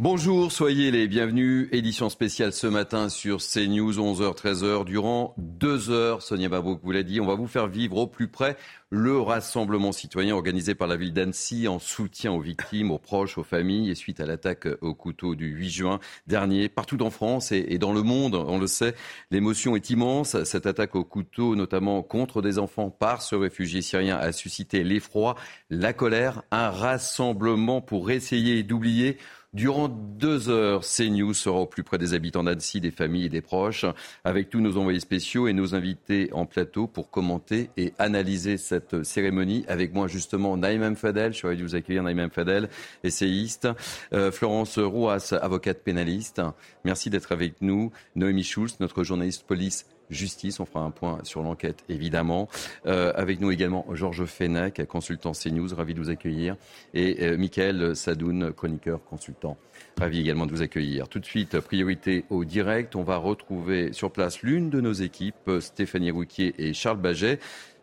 Bonjour, soyez les bienvenus. Édition spéciale ce matin sur CNews, 11h, 13h. Durant deux heures, Sonia Mabrouk vous l'a dit, on va vous faire vivre au plus près le rassemblement citoyen organisé par la ville d'Annecy en soutien aux victimes, aux proches, aux familles et suite à l'attaque au couteau du 8 juin dernier. Partout en France et dans le monde, on le sait, l'émotion est immense. Cette attaque au couteau, notamment contre des enfants par ce réfugié syrien, a suscité l'effroi, la colère, un rassemblement pour essayer d'oublier Durant deux heures, CNews sera au plus près des habitants d'Annecy, des familles et des proches, avec tous nos envoyés spéciaux et nos invités en plateau pour commenter et analyser cette cérémonie. Avec moi, justement, Naïm Fadel, je suis ravi de vous accueillir, Naïm Fadel, essayiste, euh, Florence Rouas, avocate pénaliste. Merci d'être avec nous. Noémie Schulz, notre journaliste police justice. On fera un point sur l'enquête, évidemment. Euh, avec nous également Georges Fenech, consultant CNews, ravi de vous accueillir. Et euh, Michael Sadoun, chroniqueur, consultant. Ravi également de vous accueillir. Tout de suite, priorité au direct. On va retrouver sur place l'une de nos équipes, Stéphanie Rouquier et Charles Baget.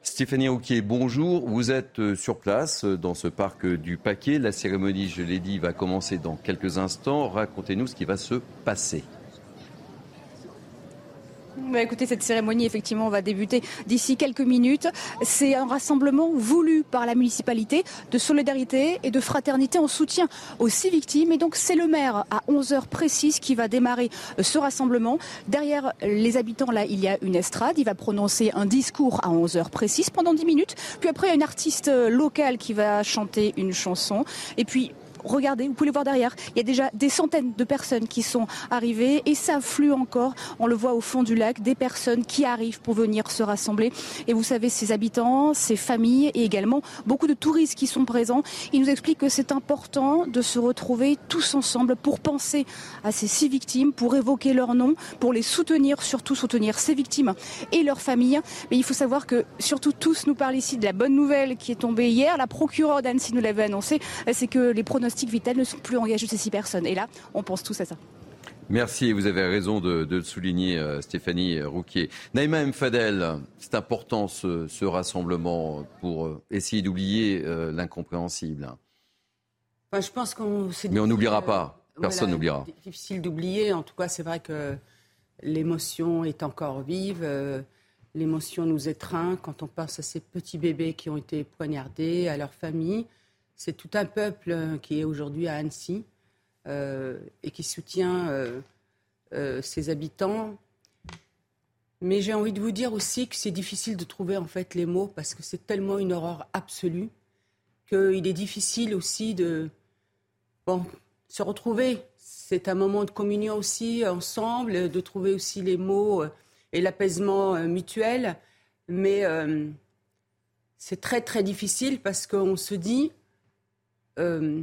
Stéphanie Rouquier, bonjour. Vous êtes euh, sur place dans ce parc du Paquet. La cérémonie, je l'ai dit, va commencer dans quelques instants. Racontez-nous ce qui va se passer. Bah, écoutez, cette cérémonie, effectivement, va débuter d'ici quelques minutes. C'est un rassemblement voulu par la municipalité de solidarité et de fraternité en soutien aux six victimes. Et donc, c'est le maire à 11 heures précises qui va démarrer euh, ce rassemblement. Derrière les habitants, là, il y a une estrade. Il va prononcer un discours à 11 heures précises pendant 10 minutes. Puis après, il y a une artiste euh, locale qui va chanter une chanson. Et puis, regardez, vous pouvez le voir derrière, il y a déjà des centaines de personnes qui sont arrivées et ça afflue encore. On le voit au fond du lac, des personnes qui arrivent pour venir se rassembler. Et vous savez, ces habitants, ces familles et également beaucoup de touristes qui sont présents, ils nous expliquent que c'est important de se retrouver tous ensemble pour penser à ces six victimes, pour évoquer leurs noms, pour les soutenir, surtout soutenir ces victimes et leurs familles. Mais il faut savoir que surtout tous nous parlent ici de la bonne nouvelle qui est tombée hier. La procureure d'Annecy nous l'avait annoncé, c'est que les pronostics vitales ne sont plus engagés ces six personnes. Et là, on pense tous à ça. Merci, vous avez raison de, de le souligner, euh, Stéphanie Rouquier. Naïma Mfadel, c'est important ce, ce, rassemblement pour euh, essayer d'oublier euh, l'incompréhensible. Enfin, je pense qu'on. Mais on n'oubliera pas. Personne n'oubliera. Voilà, difficile d'oublier. En tout cas, c'est vrai que l'émotion est encore vive. L'émotion nous étreint quand on pense à ces petits bébés qui ont été poignardés, à leurs familles. C'est tout un peuple qui est aujourd'hui à Annecy euh, et qui soutient euh, euh, ses habitants. Mais j'ai envie de vous dire aussi que c'est difficile de trouver en fait les mots parce que c'est tellement une horreur absolue qu'il est difficile aussi de bon, se retrouver. C'est un moment de communion aussi ensemble, de trouver aussi les mots et l'apaisement mutuel. Mais c'est très très difficile parce qu'on se dit euh,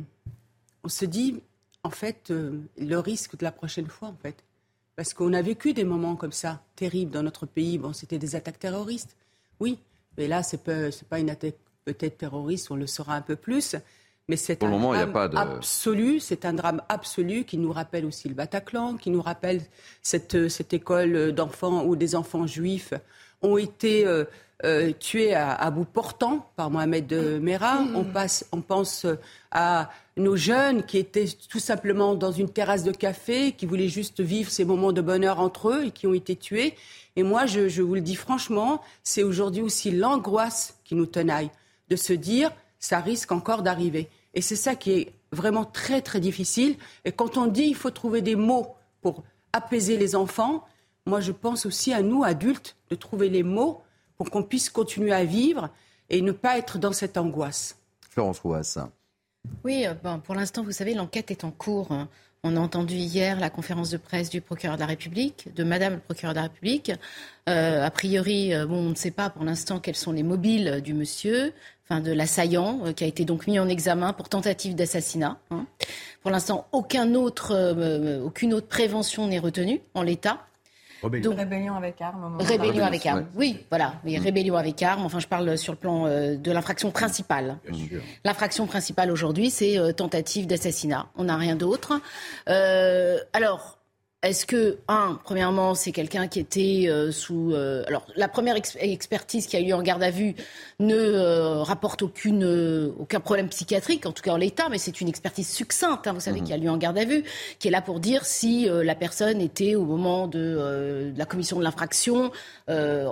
on se dit, en fait, euh, le risque de la prochaine fois, en fait. Parce qu'on a vécu des moments comme ça, terribles dans notre pays. Bon, c'était des attaques terroristes, oui. Mais là, c'est pas, pas une attaque peut-être terroriste, on le saura un peu plus. Mais c'est un moment, drame pas de... absolu, c'est un drame absolu qui nous rappelle aussi le Bataclan, qui nous rappelle cette, cette école d'enfants où des enfants juifs ont été euh, euh, tués à, à, bout portant par Mohamed Merah. On, passe, on pense à nos jeunes qui étaient tout simplement dans une terrasse de café, qui voulaient juste vivre ces moments de bonheur entre eux et qui ont été tués. Et moi, je, je vous le dis franchement, c'est aujourd'hui aussi l'angoisse qui nous tenaille de se dire ça risque encore d'arriver. Et c'est ça qui est vraiment très très difficile. Et quand on dit il faut trouver des mots pour apaiser les enfants, moi je pense aussi à nous adultes de trouver les mots pour qu'on puisse continuer à vivre et ne pas être dans cette angoisse. Florence Rouas. Oui, bon, pour l'instant, vous savez, l'enquête est en cours. On a entendu hier la conférence de presse du procureur de la République, de Madame le procureur de la République. Euh, a priori, euh, bon, on ne sait pas pour l'instant quels sont les mobiles du monsieur. enfin de l'assaillant, euh, qui a été donc mis en examen pour tentative d'assassinat. Hein. Pour l'instant, aucun autre, euh, aucune autre prévention n'est retenue en l'état. Donc, rébellion avec arme. Rébellion avec arme. Oui, voilà. Mais mm. rébellion avec arme. Enfin, je parle sur le plan de l'infraction principale. L'infraction principale aujourd'hui, c'est tentative d'assassinat. On n'a rien d'autre. alors, est-ce que, un, premièrement, c'est quelqu'un qui était euh, sous... Euh, alors, la première expertise qui a eu en garde à vue ne euh, rapporte aucune, aucun problème psychiatrique, en tout cas en l'état, mais c'est une expertise succincte, hein, vous savez, mhm. qui a lieu en garde à vue, qui est là pour dire si la personne était, au moment de, de la commission de l'infraction,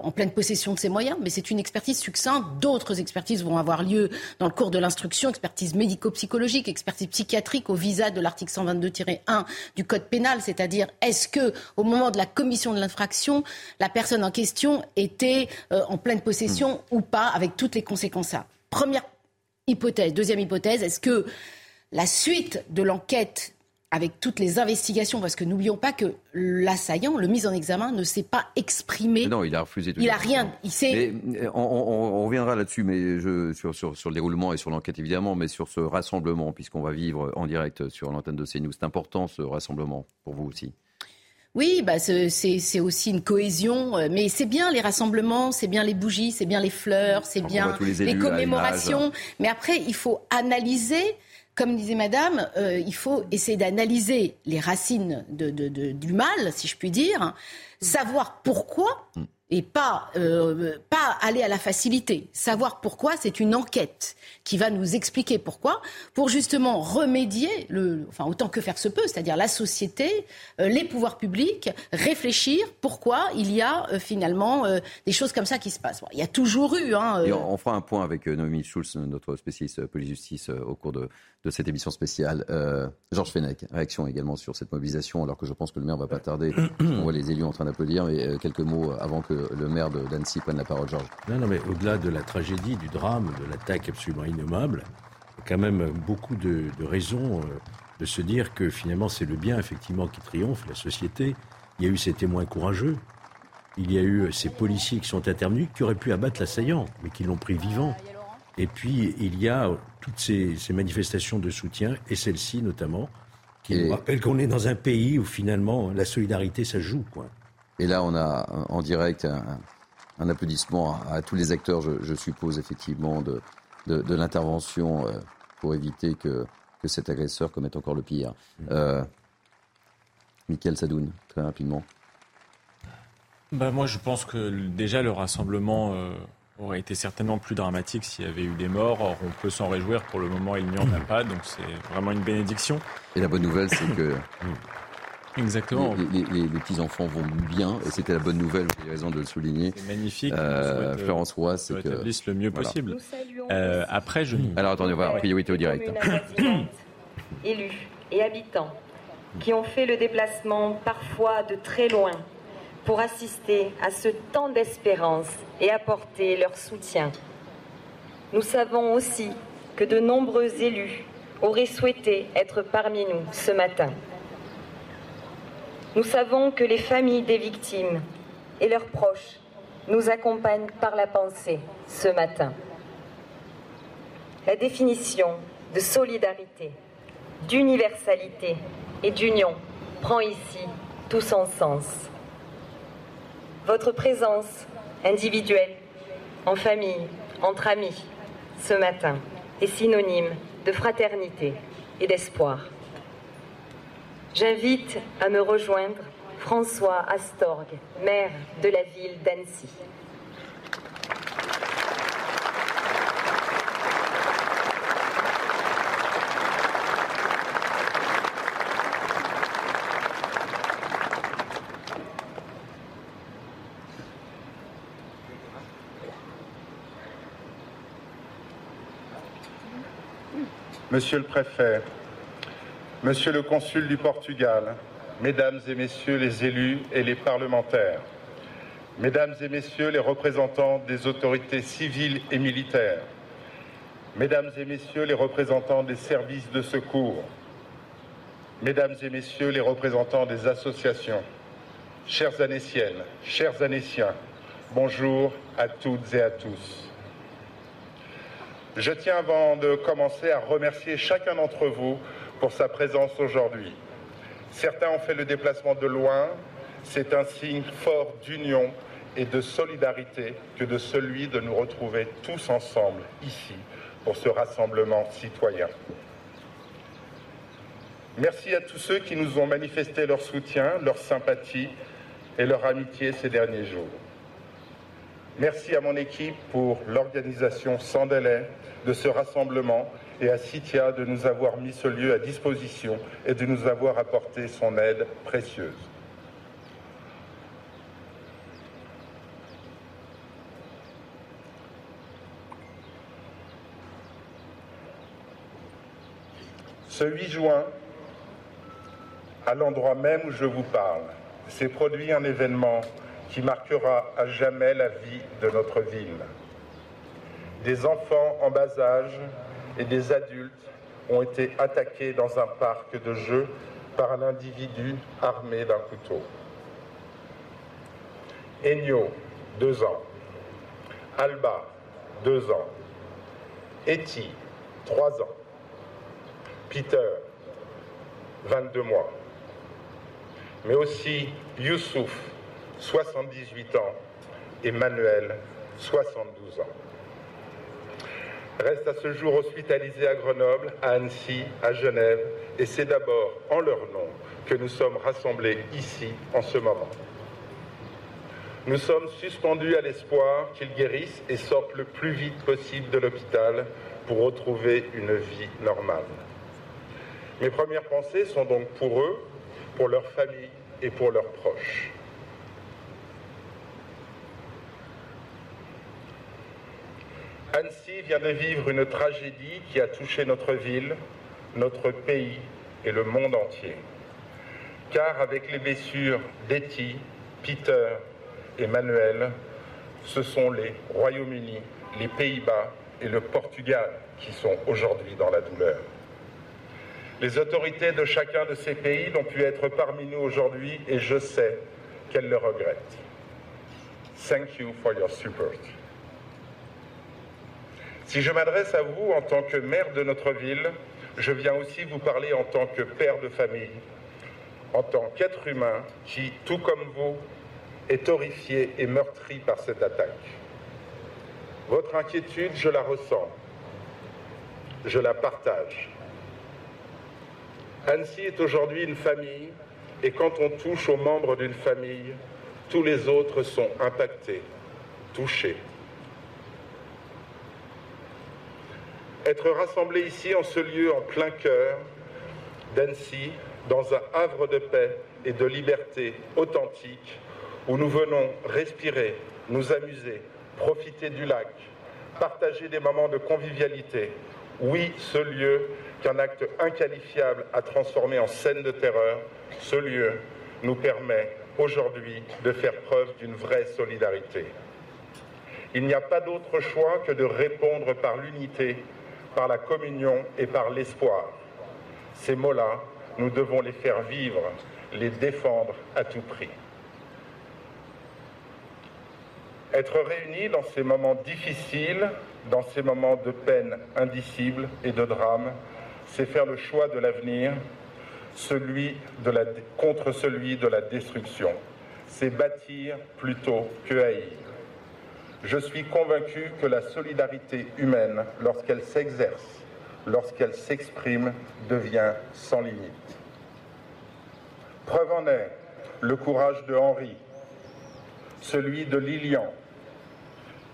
en pleine possession de ses moyens. Mais c'est une expertise succincte. D'autres expertises vont avoir lieu dans le cours de l'instruction, expertise médico-psychologique, expertise psychiatrique au visa de l'article 122-1 du Code pénal, c'est-à-dire est-ce que, au moment de la commission de l'infraction, la personne en question était euh, en pleine possession hmm. ou pas, avec toutes les conséquences Première hypothèse. Deuxième hypothèse, est-ce que la suite de l'enquête avec toutes les investigations, parce que n'oublions pas que l'assaillant, le mis en examen, ne s'est pas exprimé. Non, il a refusé tout. Il a rien. Il sait. Euh, on, reviendra là-dessus, mais je, sur, sur, sur, le déroulement et sur l'enquête évidemment, mais sur ce rassemblement, puisqu'on va vivre en direct sur l'antenne de CNews. C'est important ce rassemblement pour vous aussi. Oui, bah c'est aussi une cohésion, euh, mais c'est bien les rassemblements, c'est bien les bougies, c'est bien les fleurs, c'est bien les, commémorations. Mais après, il faut analyser comme disait Madame, euh, il faut essayer d'analyser les racines du mal, si je puis dire, savoir pourquoi. Et pas, euh, pas aller à la facilité. Savoir pourquoi, c'est une enquête qui va nous expliquer pourquoi, pour justement remédier, le, enfin autant que faire se peut, c'est-à-dire la société, euh, les pouvoirs publics, réfléchir pourquoi il y a euh, finalement des choses comme ça qui se passent. il y a toujours eu. Hein, on, fera un point avec Noémie Schulz, notre spécialiste police-justice, au cours de, de cette émission spéciale. Georges Fenech, réaction également sur cette mobilisation, alors que je pense que le maire va pas tarder. on voit les élus en train d'applaudir, mais quelques mots avant que le maire d'Annecy prenne la parole, Georges. Non, non, mais au-delà de la tragédie, du drame, de l'attaque absolument innommable, il y a quand même beaucoup de, raisons euh, de se dire que finalement c'est le bien effectivement qui triomphe, la société. Il y a eu ces témoins courageux, il y a eu ces policiers qui sont intervenus, qui auraient pu abattre l'assaillant, mais qui l'ont pris vivant. Et puis il y a toutes ces, manifestations de soutien, et celle-ci notamment, qui nous rappellent qu'on est dans un pays où finalement la solidarité ça joue. Quoi. Et là, on a en direct un, applaudissement à, tous les acteurs, je, suppose, effectivement, de, de, l'intervention euh, pour éviter que, que, cet agresseur commette encore le pire. Mm. Euh, Michael Sadoun, très rapidement. Bah moi, je pense que déjà le rassemblement euh, aurait été certainement plus dramatique s'il y avait eu des morts. Or, on peut s'en réjouir. Pour le moment, il n'y en a pas, donc c'est vraiment une bénédiction. Et la bonne nouvelle, c'est que Exactement. Les, petits-enfants vont bien, et c'était la bonne nouvelle, vous avez raison de le souligner. C'est magnifique. Euh, Florence Roy, c'est que. le mieux possible. Euh, après, je. Alors attendez, on va priorité au direct. élus et habitants qui ont fait le déplacement parfois de très loin pour assister à ce temps d'espérance et apporter leur soutien. Nous savons aussi que de nombreux élus auraient souhaité être parmi nous ce matin. Nous savons que les familles des victimes et leurs proches nous accompagnent par la pensée ce matin. La définition de solidarité, d'universalité et d'union prend ici tout son sens. Votre présence individuelle, en famille, entre amis, ce matin, est synonyme de fraternité et d'espoir. J'invite à me rejoindre François Astorg, maire de la ville d'Annecy. Monsieur le préfet, Monsieur le consul du Portugal, Mesdames et Messieurs les élus et les parlementaires, Mesdames et Messieurs les représentants des autorités civiles et militaires, Mesdames et Messieurs les représentants des services de secours, Mesdames et Messieurs les représentants des associations, chères Annéciennes, chers Annéciens, bonjour à toutes et à tous. Je tiens avant de commencer à remercier chacun d'entre vous pour sa présence aujourd'hui. Certains ont fait le déplacement de loin. C'est un signe fort d'union et de solidarité que de celui de nous retrouver tous ensemble ici pour ce rassemblement citoyen. Merci à tous ceux qui nous ont manifesté leur soutien, leur sympathie et leur amitié ces derniers jours. Merci à mon équipe pour l'organisation sans délai de ce rassemblement et à Citia de nous avoir mis ce lieu à disposition et de nous avoir apporté son aide précieuse. Ce 8 juin, à l'endroit même où je vous parle, s'est produit un événement qui marquera à jamais la vie de notre ville. Des enfants en bas âge et des adultes ont été attaqués dans un parc de jeux par un individu armé d'un couteau. Ennio, deux ans. Alba, deux ans. Eti, trois ans. Peter, 22 mois. Mais aussi Youssouf, 78 ans, et Manuel, 72 ans. Restent à ce jour hospitalisés à Grenoble, à Annecy, à Genève, et c'est d'abord en leur nom que nous sommes rassemblés ici en ce moment. Nous sommes suspendus à l'espoir qu'ils guérissent et sortent le plus vite possible de l'hôpital pour retrouver une vie normale. Mes premières pensées sont donc pour eux, pour leur famille et pour leurs proches. Annecy vient de vivre une tragédie qui a touché notre ville, notre pays et le monde entier. Car avec les blessures d'Etty, Peter et Manuel, ce sont les Royaumes-Unis, les Pays-Bas et le Portugal qui sont aujourd'hui dans la douleur. Les autorités de chacun de ces pays n'ont pu être parmi nous aujourd'hui et je sais qu'elles le regrettent. Thank you for your support. Si je m'adresse à vous en tant que maire de notre ville, je viens aussi vous parler en tant que père de famille, en tant qu'être humain qui, tout comme vous, est horrifié et meurtri par cette attaque. Votre inquiétude, je la ressens, je la partage. Annecy est aujourd'hui une famille et quand on touche aux membres d'une famille, tous les autres sont impactés, touchés. Être rassemblés ici en ce lieu en plein cœur d'Annecy, dans un havre de paix et de liberté authentique, où nous venons respirer, nous amuser, profiter du lac, partager des moments de convivialité. Oui, ce lieu qu'un acte inqualifiable a transformé en scène de terreur, ce lieu nous permet aujourd'hui de faire preuve d'une vraie solidarité. Il n'y a pas d'autre choix que de répondre par l'unité par la communion et par l'espoir. Ces mots-là, nous devons les faire vivre, les défendre à tout prix. Être réunis dans ces moments difficiles, dans ces moments de peine indicible et de drame, c'est faire le choix de l'avenir, contre celui de la destruction. C'est bâtir plutôt que haïr. Je suis convaincu que la solidarité humaine, lorsqu'elle s'exerce, lorsqu'elle s'exprime, devient sans limite. Preuve en est le courage de Henri, celui de Lilian,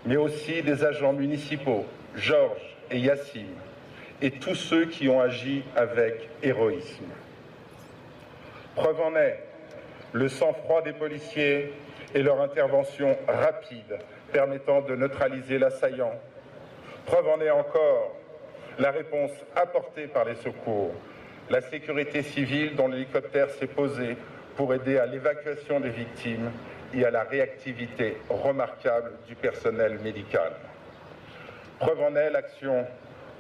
mais aussi des agents municipaux, Georges et Yassim, et tous ceux qui ont agi avec héroïsme. Preuve en est le sang-froid des policiers et leur intervention rapide permettant de neutraliser l'assaillant. Preuve en est encore la réponse apportée par les secours, la sécurité civile dont l'hélicoptère s'est posé pour aider à l'évacuation des victimes et à la réactivité remarquable du personnel médical. Preuve en est l'action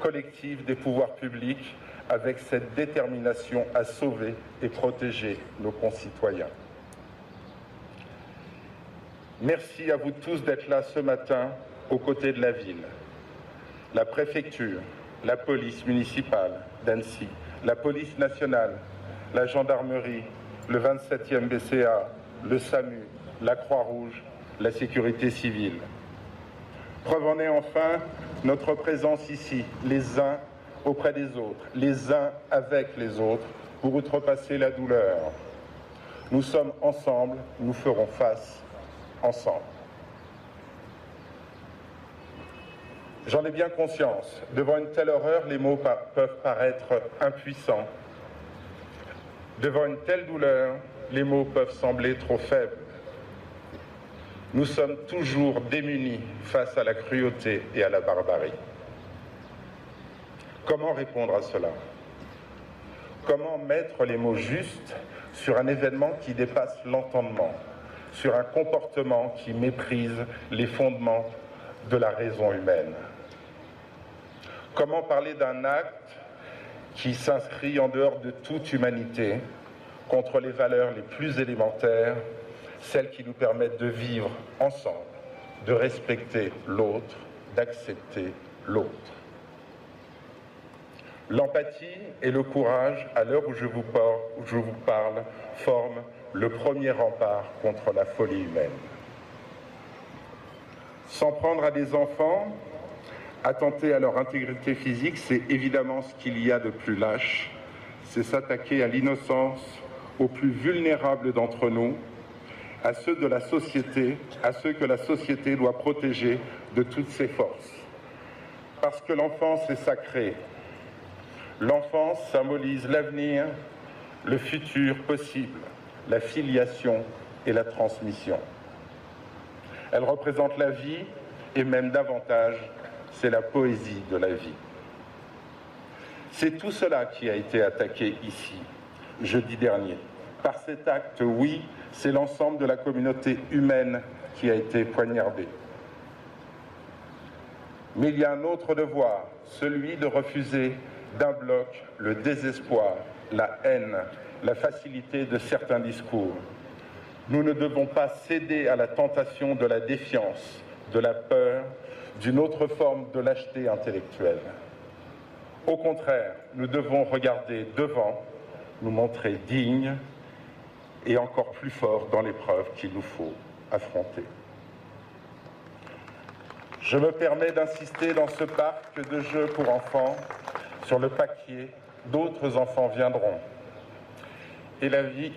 collective des pouvoirs publics avec cette détermination à sauver et protéger nos concitoyens. Merci à vous tous d'être là ce matin aux côtés de la ville. la préfecture, la police municipale d'Annecy, la police nationale, la gendarmerie, le 27e BCA, le SAMU, la Croix-Rouge, la sécurité civile. Preuve en est enfin notre présence ici, les uns auprès des autres, les uns avec les autres, pour outrepasser la douleur. Nous sommes ensemble, nous ferons face J'en ai bien conscience. Devant une telle horreur, les mots peuvent paraître impuissants. Devant une telle douleur, les mots peuvent sembler trop faibles. Nous sommes toujours démunis face à la cruauté et à la barbarie. Comment répondre à cela? Comment mettre les mots justes sur un événement qui dépasse l'entendement, sur un comportement qui méprise les fondements de la raison humaine Comment parler d'un acte qui s'inscrit en dehors de toute humanité, contre les valeurs les plus élémentaires, celles qui nous permettent de vivre ensemble, de respecter l'autre, d'accepter l'autre? L'empathie et le courage, à l'heure où je vous parle, forment le premier rempart contre la folie humaine. S'en prendre à des enfants, attenter à leur intégrité physique, c'est évidemment ce qu'il y a de plus lâche. C'est s'attaquer à l'innocence, aux plus vulnérables d'entre nous, à ceux de la société, à ceux que la société doit protéger de toutes ses forces. Parce que l'enfance est sacrée. L'enfance symbolise l'avenir, le futur possible, la filiation et la transmission. Elle représente la vie et même davantage, c'est la poésie de la vie. C'est tout cela qui a été attaqué ici, jeudi dernier. Par cet acte, oui, c'est l'ensemble de la communauté humaine qui a été poignardée. Mais il y a un autre devoir, celui de refuser d'un bloc le désespoir, la haine, la facilité de certains discours. Nous ne devons pas céder à la tentation de la défiance, de la peur, d'une autre forme de lâcheté intellectuelle. Au contraire, nous devons regarder devant, nous montrer dignes et encore plus fort dans l'épreuve qu'il nous faut affronter. Je me permets d'insister dans ce parc de jeux pour enfants sur le paquier D'autres enfants viendront. Et la vie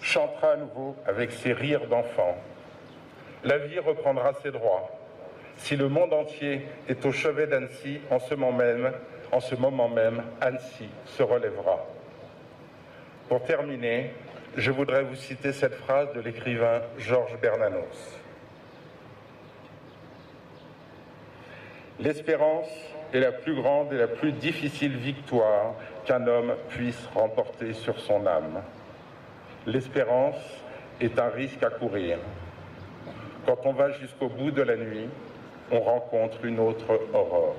chantera à nouveau avec ses rires d'enfants. La vie reprendra ses droits. Si le monde entier est au chevet d'Annecy, en ce moment même, en ce moment même, Annecy se relèvera. Pour terminer, je voudrais vous citer cette phrase de l'écrivain Georges Bernanos. L'espérance est la plus grande et la plus difficile victoire qu'un homme puisse remporter sur son âme. L'espérance est un risque à courir. Quand on va jusqu'au bout de la nuit, on rencontre une autre aurore.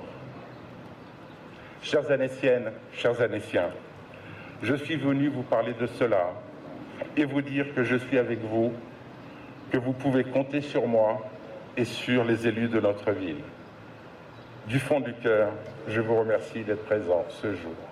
Chères Annéciennes, chers Annéciens, je suis venu vous parler de cela et vous dire que je suis avec vous, que vous pouvez compter sur moi et sur les élus de notre ville. Du fond du cœur, je vous remercie d'être présent ce jour.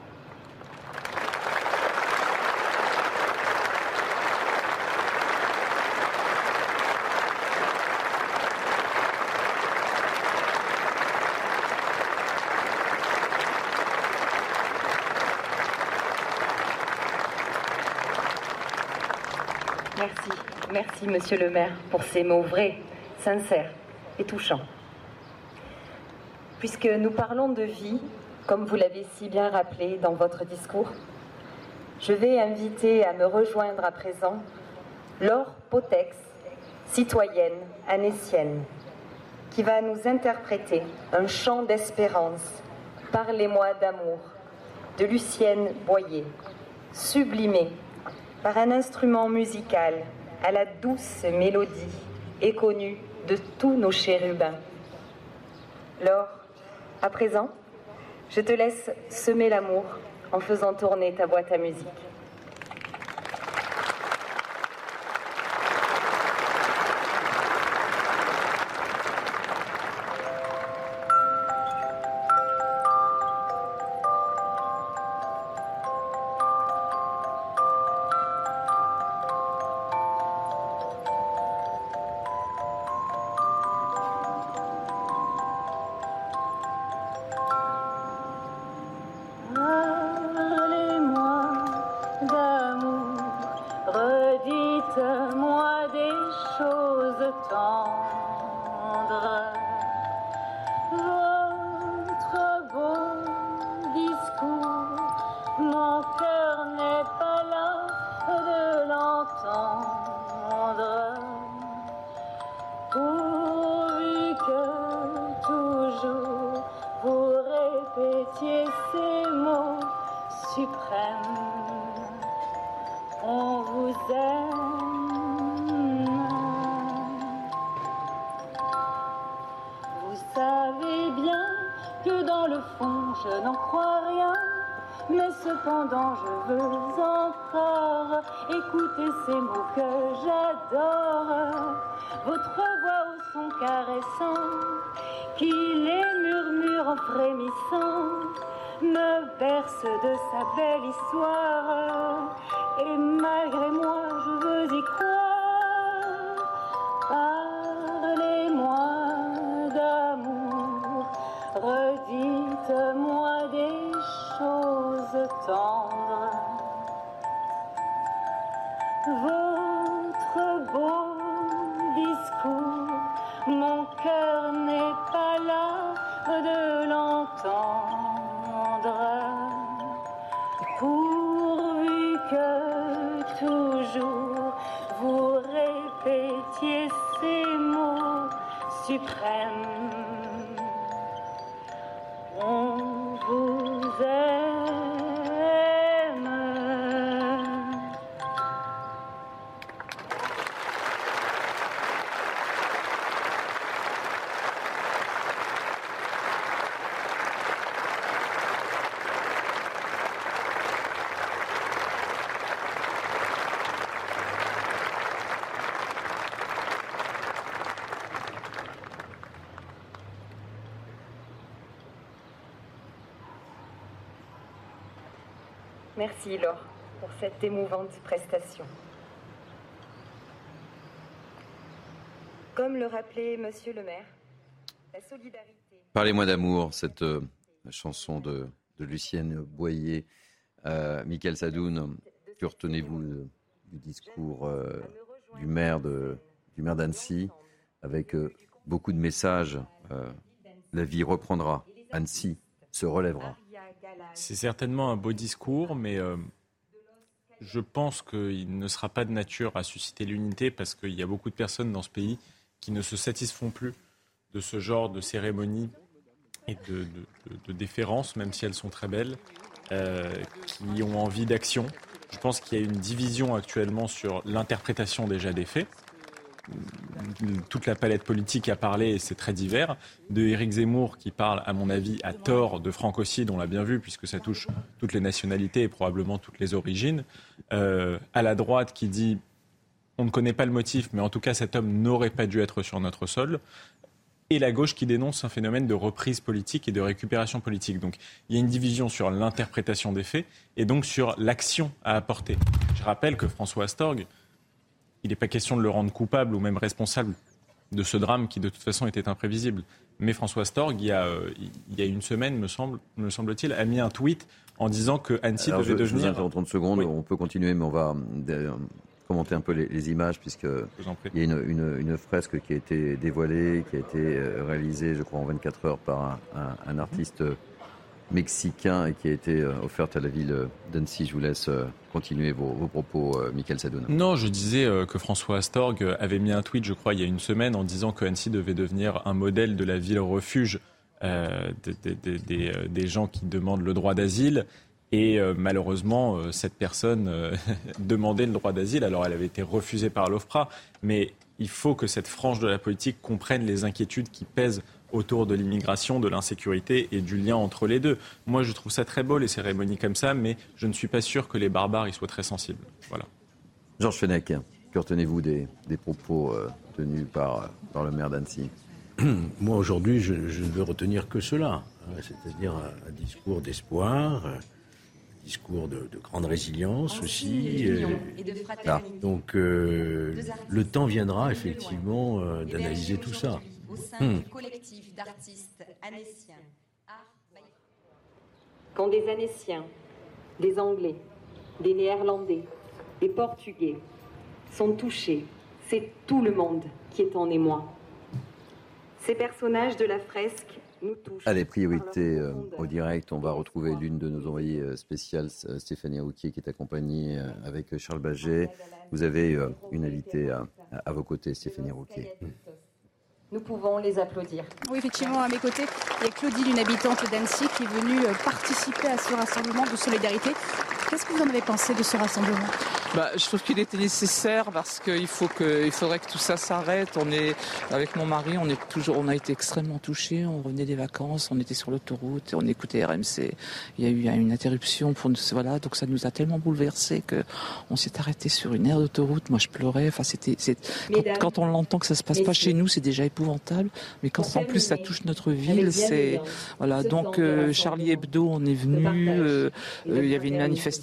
Monsieur le maire, pour ces mots vrais, sincères et touchants. Puisque nous parlons de vie, comme vous l'avez si bien rappelé dans votre discours, je vais inviter à me rejoindre à présent Laure Potex, citoyenne anécienne, qui va nous interpréter un chant d'espérance, Parlez-moi d'amour, de Lucienne Boyer, sublimé par un instrument musical à la douce mélodie et connue de tous nos chérubins. Laure, à présent, je te laisse semer l'amour en faisant tourner ta boîte à musique. Merci Laure pour cette émouvante prestation. Comme le rappelait Monsieur le maire, la solidarité. Parlez-moi d'amour, cette euh, chanson de, de Lucienne Boyer. Euh, Michael Sadoun, que retenez-vous euh, du discours euh, du maire de, du maire d'Annecy avec euh, beaucoup de messages La vie reprendra, Annecy se relèvera. C'est certainement un beau discours, mais euh, je pense qu'il ne sera pas de nature à susciter l'unité parce qu'il y a beaucoup de personnes dans ce pays qui ne se satisfont plus de ce genre de cérémonie et de, de, de, de déférence, même si elles sont très belles, euh, qui ont envie d'action. Je pense qu'il y a une division actuellement sur l'interprétation déjà des faits toute la palette politique a parlé, et c'est très divers, de Éric Zemmour qui parle, à mon avis, à tort de francocide, on l'a bien vu, puisque ça touche toutes les nationalités et probablement toutes les origines, euh, à la droite qui dit on ne connaît pas le motif, mais en tout cas cet homme n'aurait pas dû être sur notre sol, et la gauche qui dénonce un phénomène de reprise politique et de récupération politique. Donc il y a une division sur l'interprétation des faits et donc sur l'action à apporter. Je rappelle que François Astorg, il n'est pas question de le rendre coupable ou même responsable de ce drame qui de toute façon était imprévisible. Mais François Storg, il y a, euh, il y a une semaine, me, semble, me semble-t-il, a mis un tweet en disant que Annecy Alors, devait je, devenir... Je vous interromps 30 secondes, on peut continuer, mais on va euh, commenter un peu les, les images, puisqu'il y a une, une, une, fresque qui a été dévoilée, qui a été euh, réalisée, je crois, en 24 heures par un, un, un artiste mexicain qui a été euh, offerte à la ville d'Annecy. Je vous laisse euh, continuer vos, propos, euh, Michael Sadoun. Non, je disais que François Astorg avait mis un tweet, je crois, il y a une semaine, en disant que Annecy devait devenir un modèle de la ville refuge euh, des, gens qui demandent le droit d'asile. Et euh, malheureusement, euh, cette personne demandait le droit d'asile. Alors, elle avait été refusée par l'OFPRA. Mais il faut que cette frange de la politique comprenne les inquiétudes qui pèsent autour de l'immigration, de l'insécurité et du lien entre les deux. Moi, je trouve ça très beau, les cérémonies comme ça, mais je ne suis pas sûr que les barbares y soient très sensibles. Voilà. Georges Fenech, que retenez-vous des, des, propos euh, tenus par, par le maire d'Annecy Moi, aujourd'hui, je, je, ne veux retenir que cela, hein, c'est-à-dire un, un, discours d'espoir, un discours de, de grande résilience aussi. Et, et de ah. Donc, euh, le temps viendra effectivement euh, d'analyser tout ça au sein hmm. du collectif d'artistes anéciens. Quand des Anéciens, des Anglais, des Néerlandais, des Portugais sont touchés, c'est tout le monde qui est en émoi. Ces personnages de la fresque nous touchent. Allez, priorité euh, au direct. On va retrouver l'une de nos envoyées euh, spéciales, Stéphanie Rouquier, qui est accompagnée euh, avec Charles Baget. Vous avez euh, une invitée à, à, vos côtés, Stéphanie Rouquier. Nous pouvons les applaudir. Oui, effectivement, à mes côtés, il y a Claudine, une habitante d'Annecy, qui est venu participer à ce rassemblement de solidarité. Qu'est-ce que vous en avez pensé de ce rassemblement? Bah, je trouve qu'il était nécessaire parce qu'il faut que, il faudrait que tout ça s'arrête. On est avec mon mari, on est toujours, on a été extrêmement touchés. On revenait des vacances, on était sur l'autoroute, on écoutait RMC. Il y a eu une interruption pour nous, voilà, donc ça nous a tellement bouleversés que on s'est arrêté sur une aire d'autoroute. Moi, je pleurais. Enfin, c'était, quand, quand, on l'entend que ça se passe pas chez nous, c'est déjà épouvantable. Mais quand en plus ça touche notre ville, c'est voilà. Donc euh, Charlie Hebdo, on est venu. Euh, euh, il y avait une manifestation.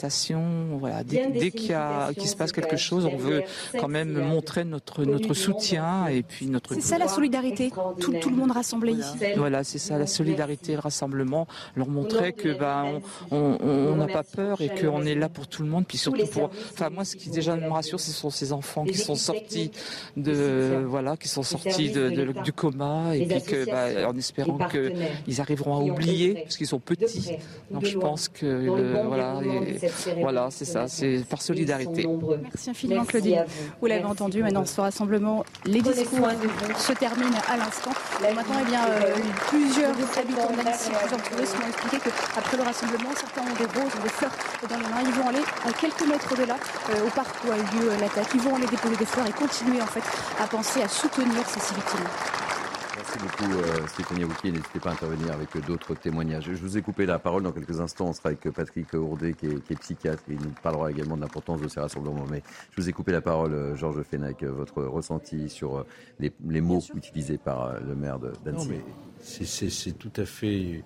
Voilà, dès, dès qu'il y a qu'il se passe quelque chose, on veut quand même montrer notre, notre soutien et puis notre. C'est ça la solidarité, tout, tout, le monde rassemblé ici. Voilà, c'est ça la solidarité, le rassemblement, leur montrer que ben on n'a pas peur et qu'on est là pour tout le monde, puis surtout pour. Enfin moi, ce qui déjà me rassure, ce sont ces enfants qui sont sortis de voilà, qui sont sortis de, du coma et puis que ben, en espérant qu'ils arriveront à oublier parce qu'ils sont petits. Donc je pense que voilà, voilà, c'est ça, c'est par solidarité. Merci infiniment, Claudine. Vous, l'avez entendu, maintenant ce rassemblement, les discours se terminent à l'instant. Maintenant, eh bien, euh, plusieurs habitants d'Annecy, plusieurs touristes m'ont expliqué qu'après le rassemblement, certains ont des roses, ont des fleurs dans les mains. Ils vont aller à quelques mètres de là, euh, au parc où a eu lieu l'attaque. Ils vont aller déposer des fleurs et continuer en fait à penser à soutenir ces victimes. Merci beaucoup euh, Stéphanie Rouquier. N'hésitez pas à intervenir avec d'autres témoignages. Je vous ai coupé la parole dans quelques instants. On sera avec Patrick Ourdet qui est, psychiatre et il nous parlera également de l'importance de ces rassemblements. Mais je vous ai coupé la parole, euh, Georges Fenech, euh, votre ressenti sur les, mots utilisés par le maire d'Annecy. C'est tout à fait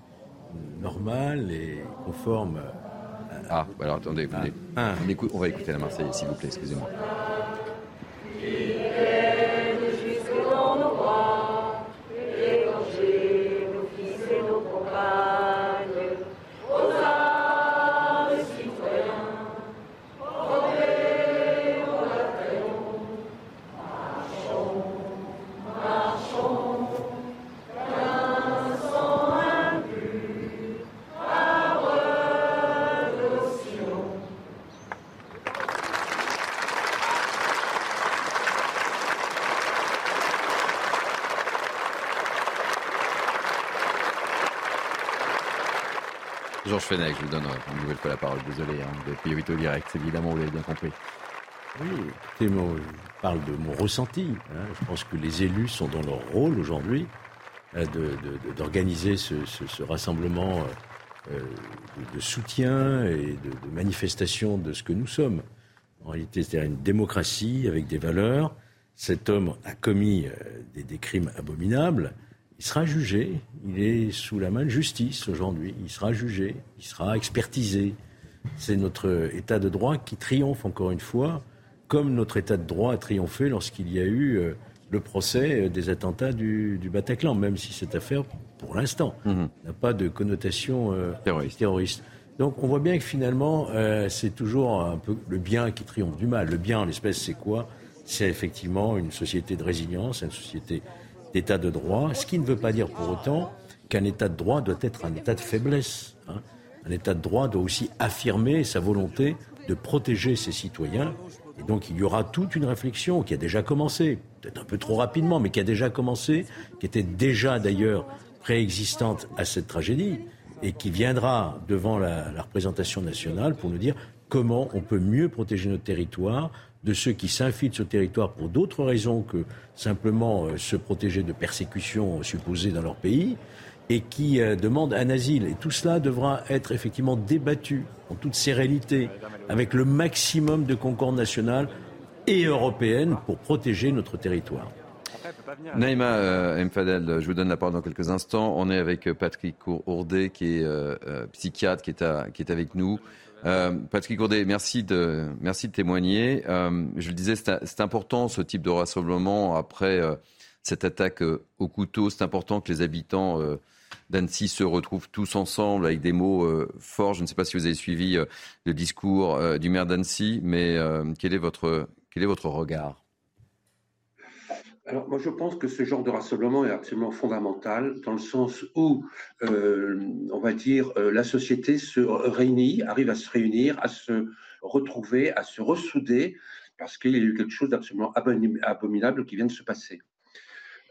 normal et conforme. À... Ah, alors attendez, ah. on, on va écouter la Marseillaise, s'il vous plaît, excusez-moi. Georges je vous donne une nouvelle fois la parole. Désolé, hein, de priorité au direct, évidemment, vous l'avez bien compris. Oui, écoutez, je parle de mon ressenti. Hein. Je pense que les élus sont dans leur rôle aujourd'hui euh, d'organiser ce, rassemblement euh, de, soutien et de, manifestation de ce que nous sommes. En réalité, c'est une démocratie avec des valeurs. Cet homme a commis euh, des crimes abominables il sera jugé. Il est sous la main de justice aujourd'hui. Il sera jugé. Il sera expertisé. C'est notre état de droit qui triomphe encore une fois, comme notre état de droit a triomphé lorsqu'il y a eu euh, le procès euh, des attentats du, Bataclan, même si cette affaire, pour l'instant, mhm. n'a pas de connotation euh, terroriste. Donc on voit bien que finalement, c'est toujours un peu le bien qui triomphe du mal. Le bien, en l'espèce, c'est quoi? C'est effectivement une société de résilience, une société d'état de droit, ce qui ne veut pas dire pour autant qu'un état de droit doit être un état de faiblesse. Hein. Un état de droit doit aussi affirmer sa volonté de protéger ses citoyens. Et donc il y aura toute une réflexion qui a déjà commencé, peut-être un peu trop rapidement, mais qui a déjà commencé, qui était déjà d'ailleurs préexistante à cette tragédie, et qui viendra devant la, la représentation nationale pour nous dire comment on peut mieux protéger notre territoire, de ceux qui s'infiltrent sur le territoire pour d'autres raisons que simplement euh, se protéger de persécutions supposées dans leur pays et qui euh, demandent un asile. Et tout cela devra être effectivement débattu en toute sérénité, avec le maximum de concorde nationale et européenne pour protéger notre territoire. Naïma euh, Mfadel, je vous donne la parole dans quelques instants. On est avec Patrick Ourdet, qui est psychiatre, qui est avec nous. Euh, Patrick Gourdet, merci de, merci de témoigner. Euh, je le disais, c'est important ce type de rassemblement après euh, cette attaque au couteau. C'est important que les habitants d'Annecy se retrouvent tous ensemble avec des mots forts. Je ne sais pas si vous avez suivi le discours du maire d'Annecy, mais quel est votre, quel est votre regard? Alors moi je pense que ce genre de rassemblement est absolument fondamental dans le sens où, euh, on va dire, euh, la société se réunit, arrive à se réunir, à se retrouver, à se ressouder, parce qu'il y a eu quelque chose d'absolument abominable qui vient de se passer.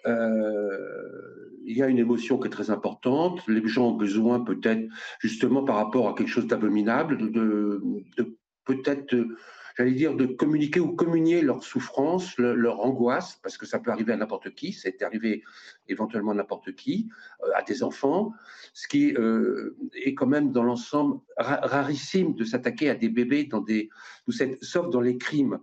Euh, il y a une émotion qui est très importante. Les gens ont besoin peut-être, justement par rapport à quelque chose d'abominable, de, de peut-être j'allais dire, de communiquer ou communier leur souffrance, leur, angoisse, parce que ça peut arriver à n'importe qui, c'est arrivé éventuellement à n'importe qui, euh, à des enfants, ce qui euh, est quand même dans l'ensemble rarissime de s'attaquer à des bébés dans des, sauf dans les crimes.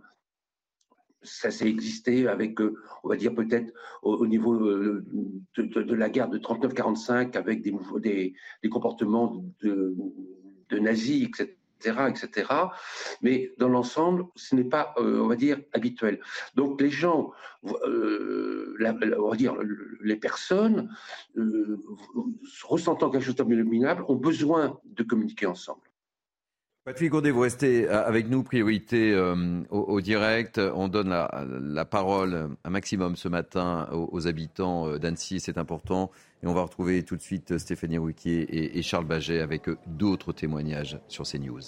Ça s'est existé avec, euh, on va dire peut-être au, niveau de, la guerre de 39-45, avec des, des, comportements de nazis, etc etc., Mais dans l'ensemble, ce n'est pas, euh, on va dire, habituel. Donc les gens, euh, on va dire, les personnes euh, ressentant quelque chose d'abominable ont besoin de communiquer ensemble. Patrick Gourdet, vous restez avec nous, priorité au, direct. On donne la, parole un maximum ce matin aux, habitants d'Annecy, c'est important. Et on va retrouver tout de suite Stéphanie Rouquier et, Charles Baget avec d'autres témoignages sur ces news.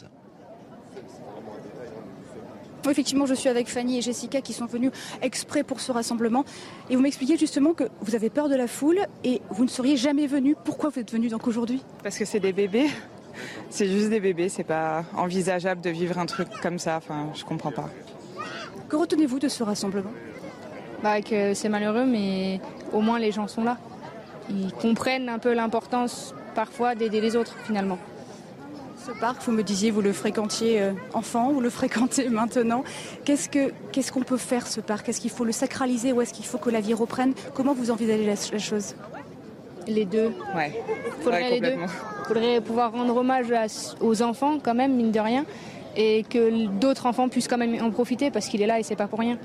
Effectivement, je suis avec Fanny et Jessica qui sont venues exprès pour ce rassemblement. Et vous m'expliquez justement que vous avez peur de la foule et vous ne seriez jamais venus. Pourquoi vous êtes venus donc aujourd'hui? Parce que c'est des bébés. C'est juste des bébés. C'est pas envisageable de vivre un truc comme ça. Enfin, je comprends pas. Que retenez-vous de ce rassemblement? Bah, que c'est malheureux, mais au moins les gens sont là ils comprennent un peu l'importance parfois d'aider les autres finalement. Ce parc, vous me disiez, vous le fréquentiez euh, enfant, vous le fréquentez maintenant. Qu'est-ce que qu'est-ce qu'on peut faire ce parc? Est-ce qu'il faut le sacraliser ou est-ce qu'il faut que la vie reprenne? Comment vous envisagez la, chose? Les deux. Ouais. Faudrait les deux. Faudrait pouvoir rendre hommage aux enfants quand même, mine de rien, et que d'autres enfants puissent quand même en profiter parce qu'il est là et c'est pas pour rien.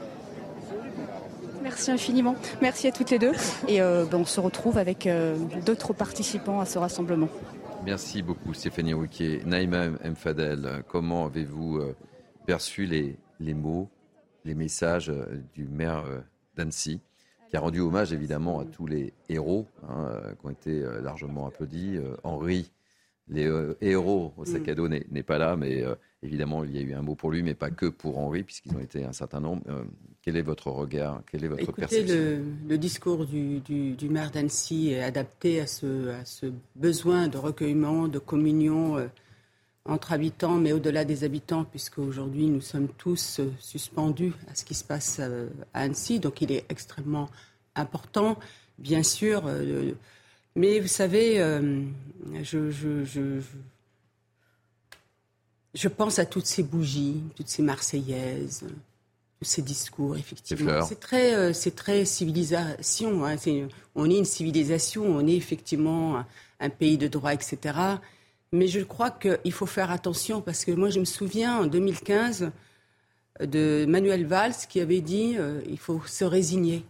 Merci infiniment. Merci à toutes les deux. Et euh, ben, on se retrouve avec euh, d'autres participants à ce rassemblement. Merci beaucoup Stéphanie Rouquier. Naïma Mfadel, comment avez-vous euh, perçu les, les, mots, les messages du maire d'Annecy? Qui a rendu hommage évidemment à tous les héros hein, qui ont été largement applaudis. Henri, les héros au sac à dos n'est pas là, mais évidemment il y a eu un mot pour lui, mais pas que pour Henri, puisqu'ils ont été un certain nombre. Quel est votre regard Quelle est votre Écoutez, perception? le, le, discours du, du, maire d'Annecy est adapté à ce, à ce, besoin de recueillement, de communion euh, entre habitants, mais au-delà des habitants, puisque aujourd'hui nous sommes tous euh, suspendus à ce qui se passe euh, à Annecy. Donc il est extrêmement important, bien sûr. mais vous savez, je, je, je, je pense à toutes ces bougies, toutes ces Marseillaises ces discours, effectivement. C'est très, euh, c'est très civilisation. Hein. on est une civilisation, on est effectivement un, pays de droit, etc. Mais je crois qu'il faut faire attention parce que moi, je me souviens en 2015 de Manuel Valls qui avait dit euh, il faut se résigner.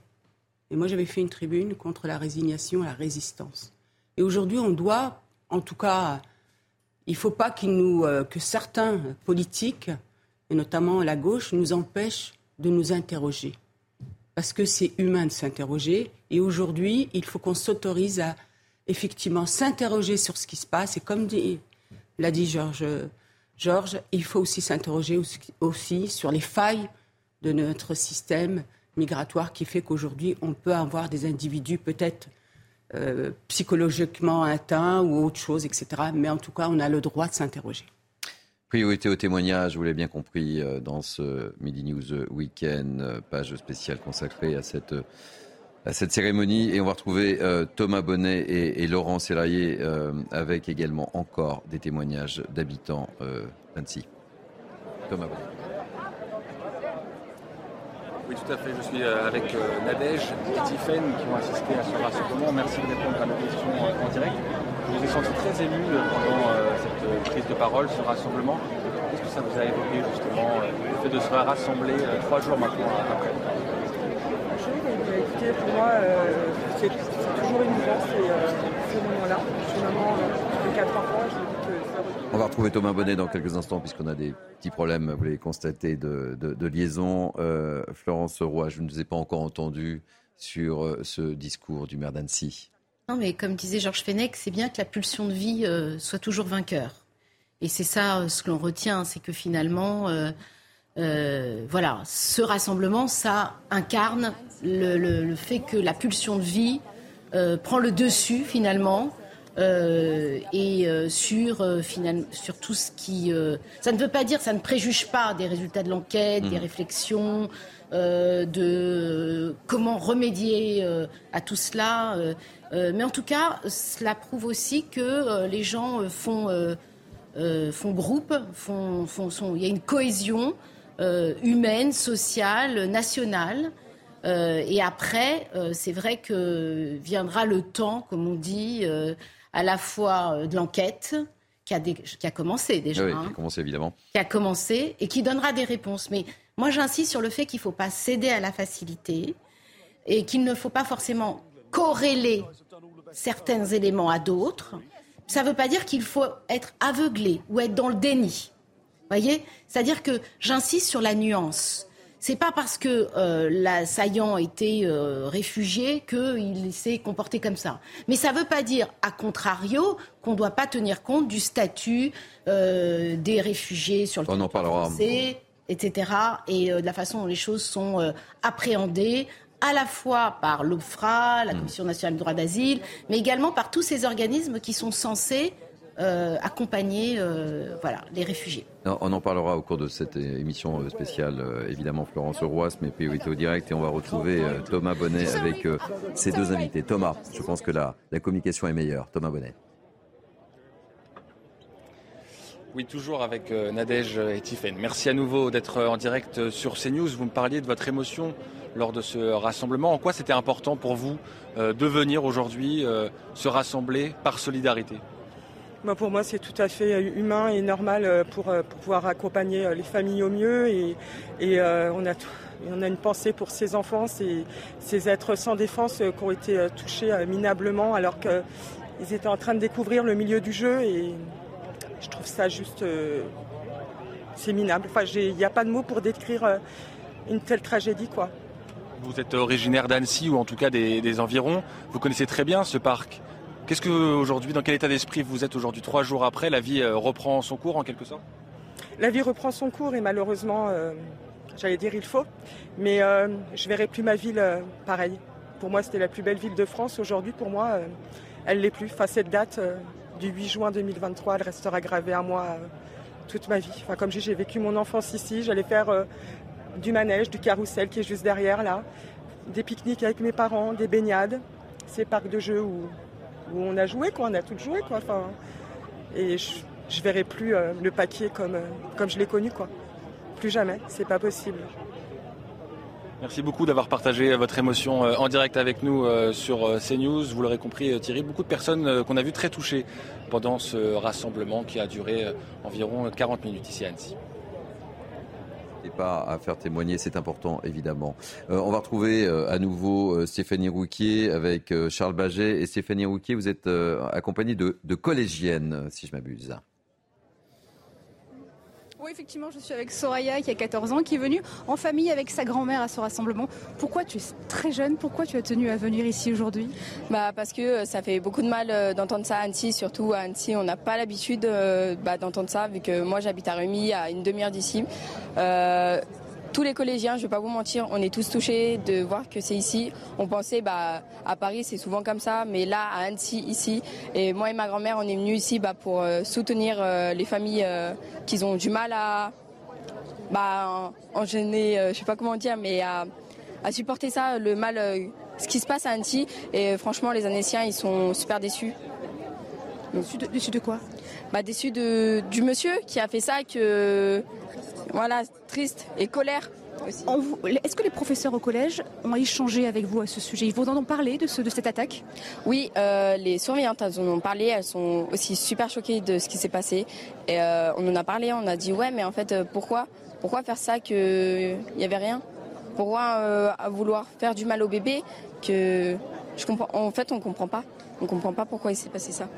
Et moi, j'avais fait une tribune contre la résignation, la résistance. Et aujourd'hui, on doit, en tout cas, il ne faut pas nous, euh, que certains politiques, et notamment la gauche, nous empêchent de nous interroger. Parce que c'est humain de s'interroger. Et aujourd'hui, il faut qu'on s'autorise à effectivement s'interroger sur ce qui se passe. Et comme l'a dit Georges, Georges, il faut aussi s'interroger aussi sur les failles de notre système migratoire qui fait qu'aujourd'hui, on peut avoir des individus peut-être euh, psychologiquement atteints ou autre chose, etc. Mais en tout cas, on a le droit de s'interroger. Priorité au témoignage, vous l'avez bien compris, euh, dans ce Midi News Weekend, euh, page spéciale consacrée à cette, à cette cérémonie. Et on va retrouver Thomas Bonnet et, Laurent Sélarié avec également encore des témoignages d'habitants d'Annecy. Thomas Bonnet. Oui, tout à fait. Je suis avec Nadège et Tiffaine qui ont assisté à ce rassemblement. Merci de répondre à nos questions en direct. Je vous ai senti très ému pendant cette prise de parole, ce rassemblement. Qu'est-ce que ça vous a évoqué justement, le fait de se rassembler trois jours maintenant après? Pour moi, c'est toujours émouvant ces, moments-là. Je suis maman de quatre enfants. Je on va retrouver Thomas Bonnet dans quelques instants puisqu'on a des petits problèmes, vous l'avez constaté, de, de, liaison. Euh, Florence Roy, je ne vous ai pas encore entendu sur ce discours du maire d'Annecy. Non, mais comme disait Georges Fenech, c'est bien que la pulsion de vie euh, soit toujours vainqueur. Et c'est ça euh, ce que l'on retient, c'est que finalement, euh, voilà, ce rassemblement, ça incarne le, le, fait que la pulsion de vie prend le dessus finalement. et sur, finalement, sur tout ce qui... ça ne veut pas dire, ça ne préjuge pas des résultats de l'enquête, des mmh. réflexions, de comment remédier à tout cela. mais en tout cas, cela prouve aussi que les gens font euh, font groupe, font, font, il y a une cohésion euh, humaine, sociale, nationale. Euh, et après, c'est vrai que viendra le temps, comme on dit, à la fois de l'enquête, qui a, qui a, commencé déjà. Oui, qui a hein. commencé évidemment. Qui a commencé et qui donnera des réponses. Mais moi, j'insiste sur le fait qu'il ne faut pas céder à la facilité et qu'il ne faut pas forcément corréler certains éléments à d'autres ça ne veut pas dire qu'il faut être aveuglé ou être dans le déni. Voyez? C'est-à-dire que j'insiste sur la nuance. C'est pas parce que euh, l'assaillant était euh, réfugié qu'il s'est comporté comme ça. Mais ça ne veut pas dire, à contrario, qu'on ne doit pas tenir compte du statut euh, des réfugiés sur le On en parlera. etc. Et de la façon dont les choses sont appréhendées à la fois par l'OFRA, la hmm. Commission nationale du droit d'asile, mais également par tous ces organismes qui sont censés euh, accompagner euh, voilà, les réfugiés. on en parlera au cours de cette émission euh, spéciale, évidemment Florence Roas, mais priorité au direct, et on va retrouver Thomas Bonnet avec ses deux invités. Thomas, je pense que la, la communication est meilleure. Thomas Bonnet. Oui, toujours avec Nadège et Tiffaine. Merci à nouveau d'être en direct sur CNews. Vous me parliez de votre émotion lors de ce rassemblement. En quoi c'était important pour vous de venir aujourd'hui se rassembler par solidarité? Bah, pour moi, c'est tout à fait humain et normal euh, pour, pouvoir accompagner les familles au mieux. Et, on, a on a une pensée pour ces enfants, ces, ces êtres sans défense qui ont été touchés minablement alors qu'ils étaient en train de découvrir le milieu du jeu. Et je trouve ça juste. c'est minable. Enfin, il n'y a pas de mots pour décrire une telle tragédie, quoi. Vous êtes originaire d'Annecy ou en tout cas des, environs. Vous connaissez très bien ce parc. Qu'est-ce que aujourd'hui, dans quel état d'esprit vous êtes aujourd'hui, trois jours après La vie euh, reprend son cours en quelque sorte? La vie reprend son cours et malheureusement, euh, j'allais dire il faut, mais euh, je verrai plus ma ville pareille. Pour moi, c'était la plus belle ville de France. Aujourd'hui, pour moi, elle l'est plus. Enfin, cette date du 8 juin 2023, elle restera gravée à moi toute ma vie. Enfin, comme j'ai vécu mon enfance ici, j'allais faire du manège, du carrousel qui est juste derrière là, des pique-niques avec mes parents, des baignades, ces parcs de jeux où, où on a joué, quoi, on a tout joué. Quoi, et je, ne verrai plus euh, le comme, euh, comme je l'ai connu. Plus jamais, c'est pas possible. Merci beaucoup d'avoir partagé votre émotion euh, en direct avec nous sur CNews. Vous l'aurez compris, Thierry, beaucoup de personnes qu'on a vues très touchées pendant ce rassemblement qui a duré environ 40 minutes ici à Annecy pas à faire témoigner, c'est important évidemment. Euh, on va retrouver euh, à nouveau euh, Stéphanie Rouquier avec Charles Baget. Et Stéphanie Rouquier, vous êtes accompagnée de, de collégiennes, si je m'abuse. Oui, effectivement, je suis avec Soraya qui a 14 ans, qui est venue en famille avec sa grand-mère à ce rassemblement. Pourquoi tu es très jeune? Pourquoi tu as tenu à venir ici aujourd'hui? Bah, Parce que euh, ça fait beaucoup de mal euh, d'entendre ça à Annecy, surtout à Annecy. On n'a pas l'habitude euh, bah, d'entendre ça, vu que moi j'habite à Remy, à une demi-heure d'ici tous les collégiens, je ne vais pas vous mentir, on est tous touchés de voir que c'est ici. On pensait, bah, à Paris, c'est souvent comme ça, mais là, à Annecy, ici, et moi et ma grand-mère, on est venus ici bah, pour euh, soutenir euh, les familles euh, qui ont du mal à bah, enchaîner, je ne sais pas comment dire, mais à, supporter ça, le mal, ce qui se passe à Annecy. Et franchement, les Annéciens, ils sont super déçus. Déçus de, déçus de quoi? Bah, Déçus de, du monsieur qui a fait ça, que voilà, triste et colère. Est-ce que les professeurs au collège ont échangé avec vous à ce sujet? Ils vous en ont parlé de, de cette attaque? Oui, euh, les surveillantes elles en ont parlé. Elles sont aussi super choquées de ce qui s'est passé. Et euh, on en a parlé. On a dit ouais, mais en fait, euh, pourquoi Pourquoi faire ça qu'il n'y avait rien? Pourquoi vouloir faire du mal au bébé que je comprends. En fait, on comprend pas. On comprend pas pourquoi il s'est passé ça.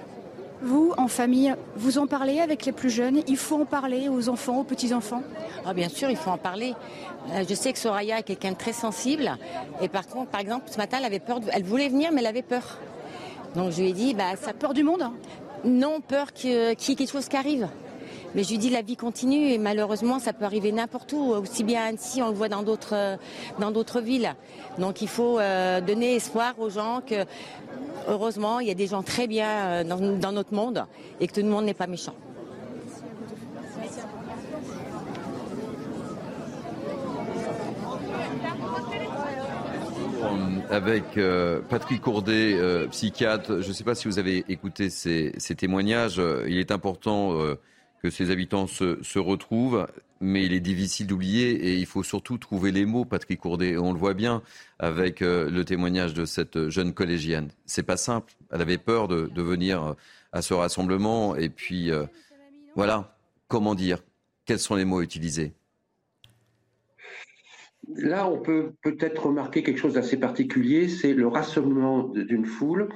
Vous, en famille, vous en parlez avec les plus jeunes? Il faut en parler aux enfants, aux petits-enfants? Ah, Bien sûr, il faut en parler. Euh, je sais que Soraya est quelqu'un de très sensible. Et par contre, par exemple, ce matin, elle avait peur. Elle voulait venir, mais elle avait peur. Donc je lui ai dit, bah, ça peur du monde Non, peur qu'il y ait quelque chose qui arrive. Mais je lui dis la vie continue et malheureusement ça peut arriver n'importe où, aussi bien à Annecy, on le voit dans d'autres dans d'autres villes. Donc il faut euh, donner espoir aux gens que heureusement il y a des gens très bien euh, dans, notre monde et que tout le monde n'est pas méchant. avec euh, Patrick Courdet, euh, psychiatre. Je ne sais pas si vous avez écouté ces, témoignages. Il est important euh, que ces habitants se, retrouvent, mais il est difficile d'oublier et il faut surtout trouver les mots, Patrick Courdet. On le voit bien avec le témoignage de cette jeune collégienne. C'est pas simple. Elle avait peur de, de venir à ce rassemblement et puis voilà. Comment dire? Quels sont les mots utilisés? Là, on peut peut-être remarquer quelque chose d'assez particulier, c'est le rassemblement d'une foule,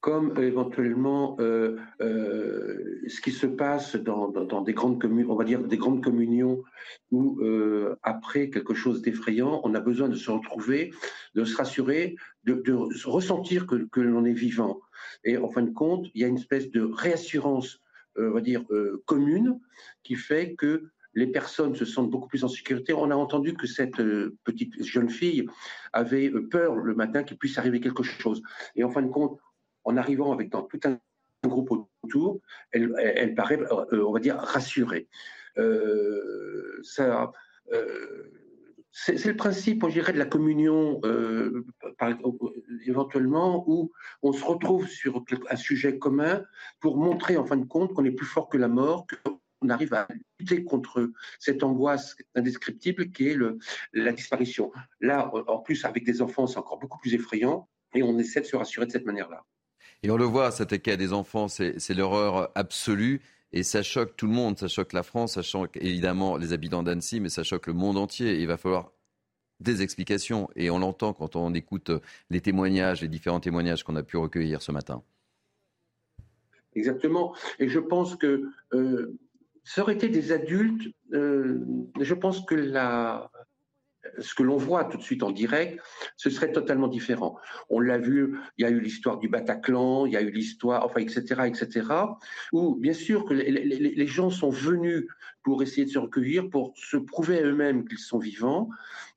comme éventuellement euh, euh, ce qui se passe dans, dans, des grandes communes, on va dire des grandes communions, où euh, après quelque chose d'effrayant, on a besoin de se retrouver, de se rassurer, de, de ressentir que, que l'on est vivant. Et en fin de compte, il y a une espèce de réassurance, on va dire commune, qui fait que les personnes se sentent beaucoup plus en sécurité. On a entendu que cette euh, petite jeune fille avait euh, peur le matin qu'il puisse arriver quelque chose. Et en fin de compte, en arrivant avec dans tout un groupe autour, elle, paraît, euh, on va dire, rassurée. c'est le principe, je dirais, de la communion, éventuellement, où on se retrouve sur un sujet commun pour montrer, en fin de compte, qu'on est plus fort que la mort, on arrive à lutter contre cette angoisse indescriptible qui est le, la disparition. Là, en plus, avec des enfants, c'est encore beaucoup plus effrayant et on essaie de se rassurer de cette manière-là. Et on le voit, cet cas des enfants, c'est l'horreur absolue. Et ça choque tout le monde, ça choque la France, ça choque évidemment les habitants d'Annecy, mais ça choque le monde entier. il va falloir des explications. Et on l'entend quand on écoute les témoignages, les différents témoignages qu'on a pu recueillir ce matin. Exactement. Et je pense que euh, ça aurait été des adultes, euh, je pense que la, ce que l'on voit tout de suite en direct, ce serait totalement différent. On l'a vu, il y a eu l'histoire du Bataclan, il y a eu l'histoire, enfin, etc., etc., où bien sûr que les, gens sont venus pour essayer de se recueillir, pour se prouver à eux-mêmes qu'ils sont vivants,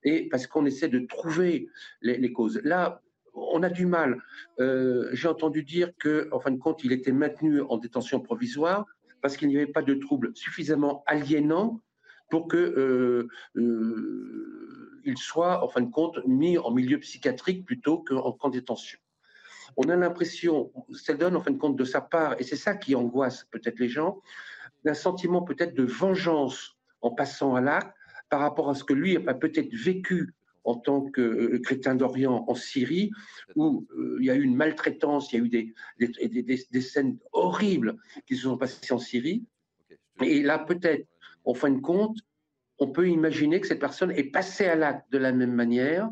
et parce qu'on essaie de trouver les, les, causes. Là, on a du mal. Euh, J'ai entendu dire que, en fin de compte, il était maintenu en détention provisoire parce qu'il n'y avait pas de troubles suffisamment aliénants pour que euh, euh, il soit, en fin de compte, mis en milieu psychiatrique plutôt qu'en camp de détention. On a l'impression, donne en fin de compte de sa part, et c'est ça qui angoisse peut-être les gens, d'un sentiment peut-être de vengeance en passant à l'acte par rapport à ce que lui a peut-être vécu en tant que euh, chrétien d'Orient en Syrie, où euh, il y a eu une maltraitance, il y a eu des, des, des, des, scènes horribles qui se sont passées en Syrie. Et là, peut-être, en fin de compte, on peut imaginer que cette personne est passée à l'acte de la même manière,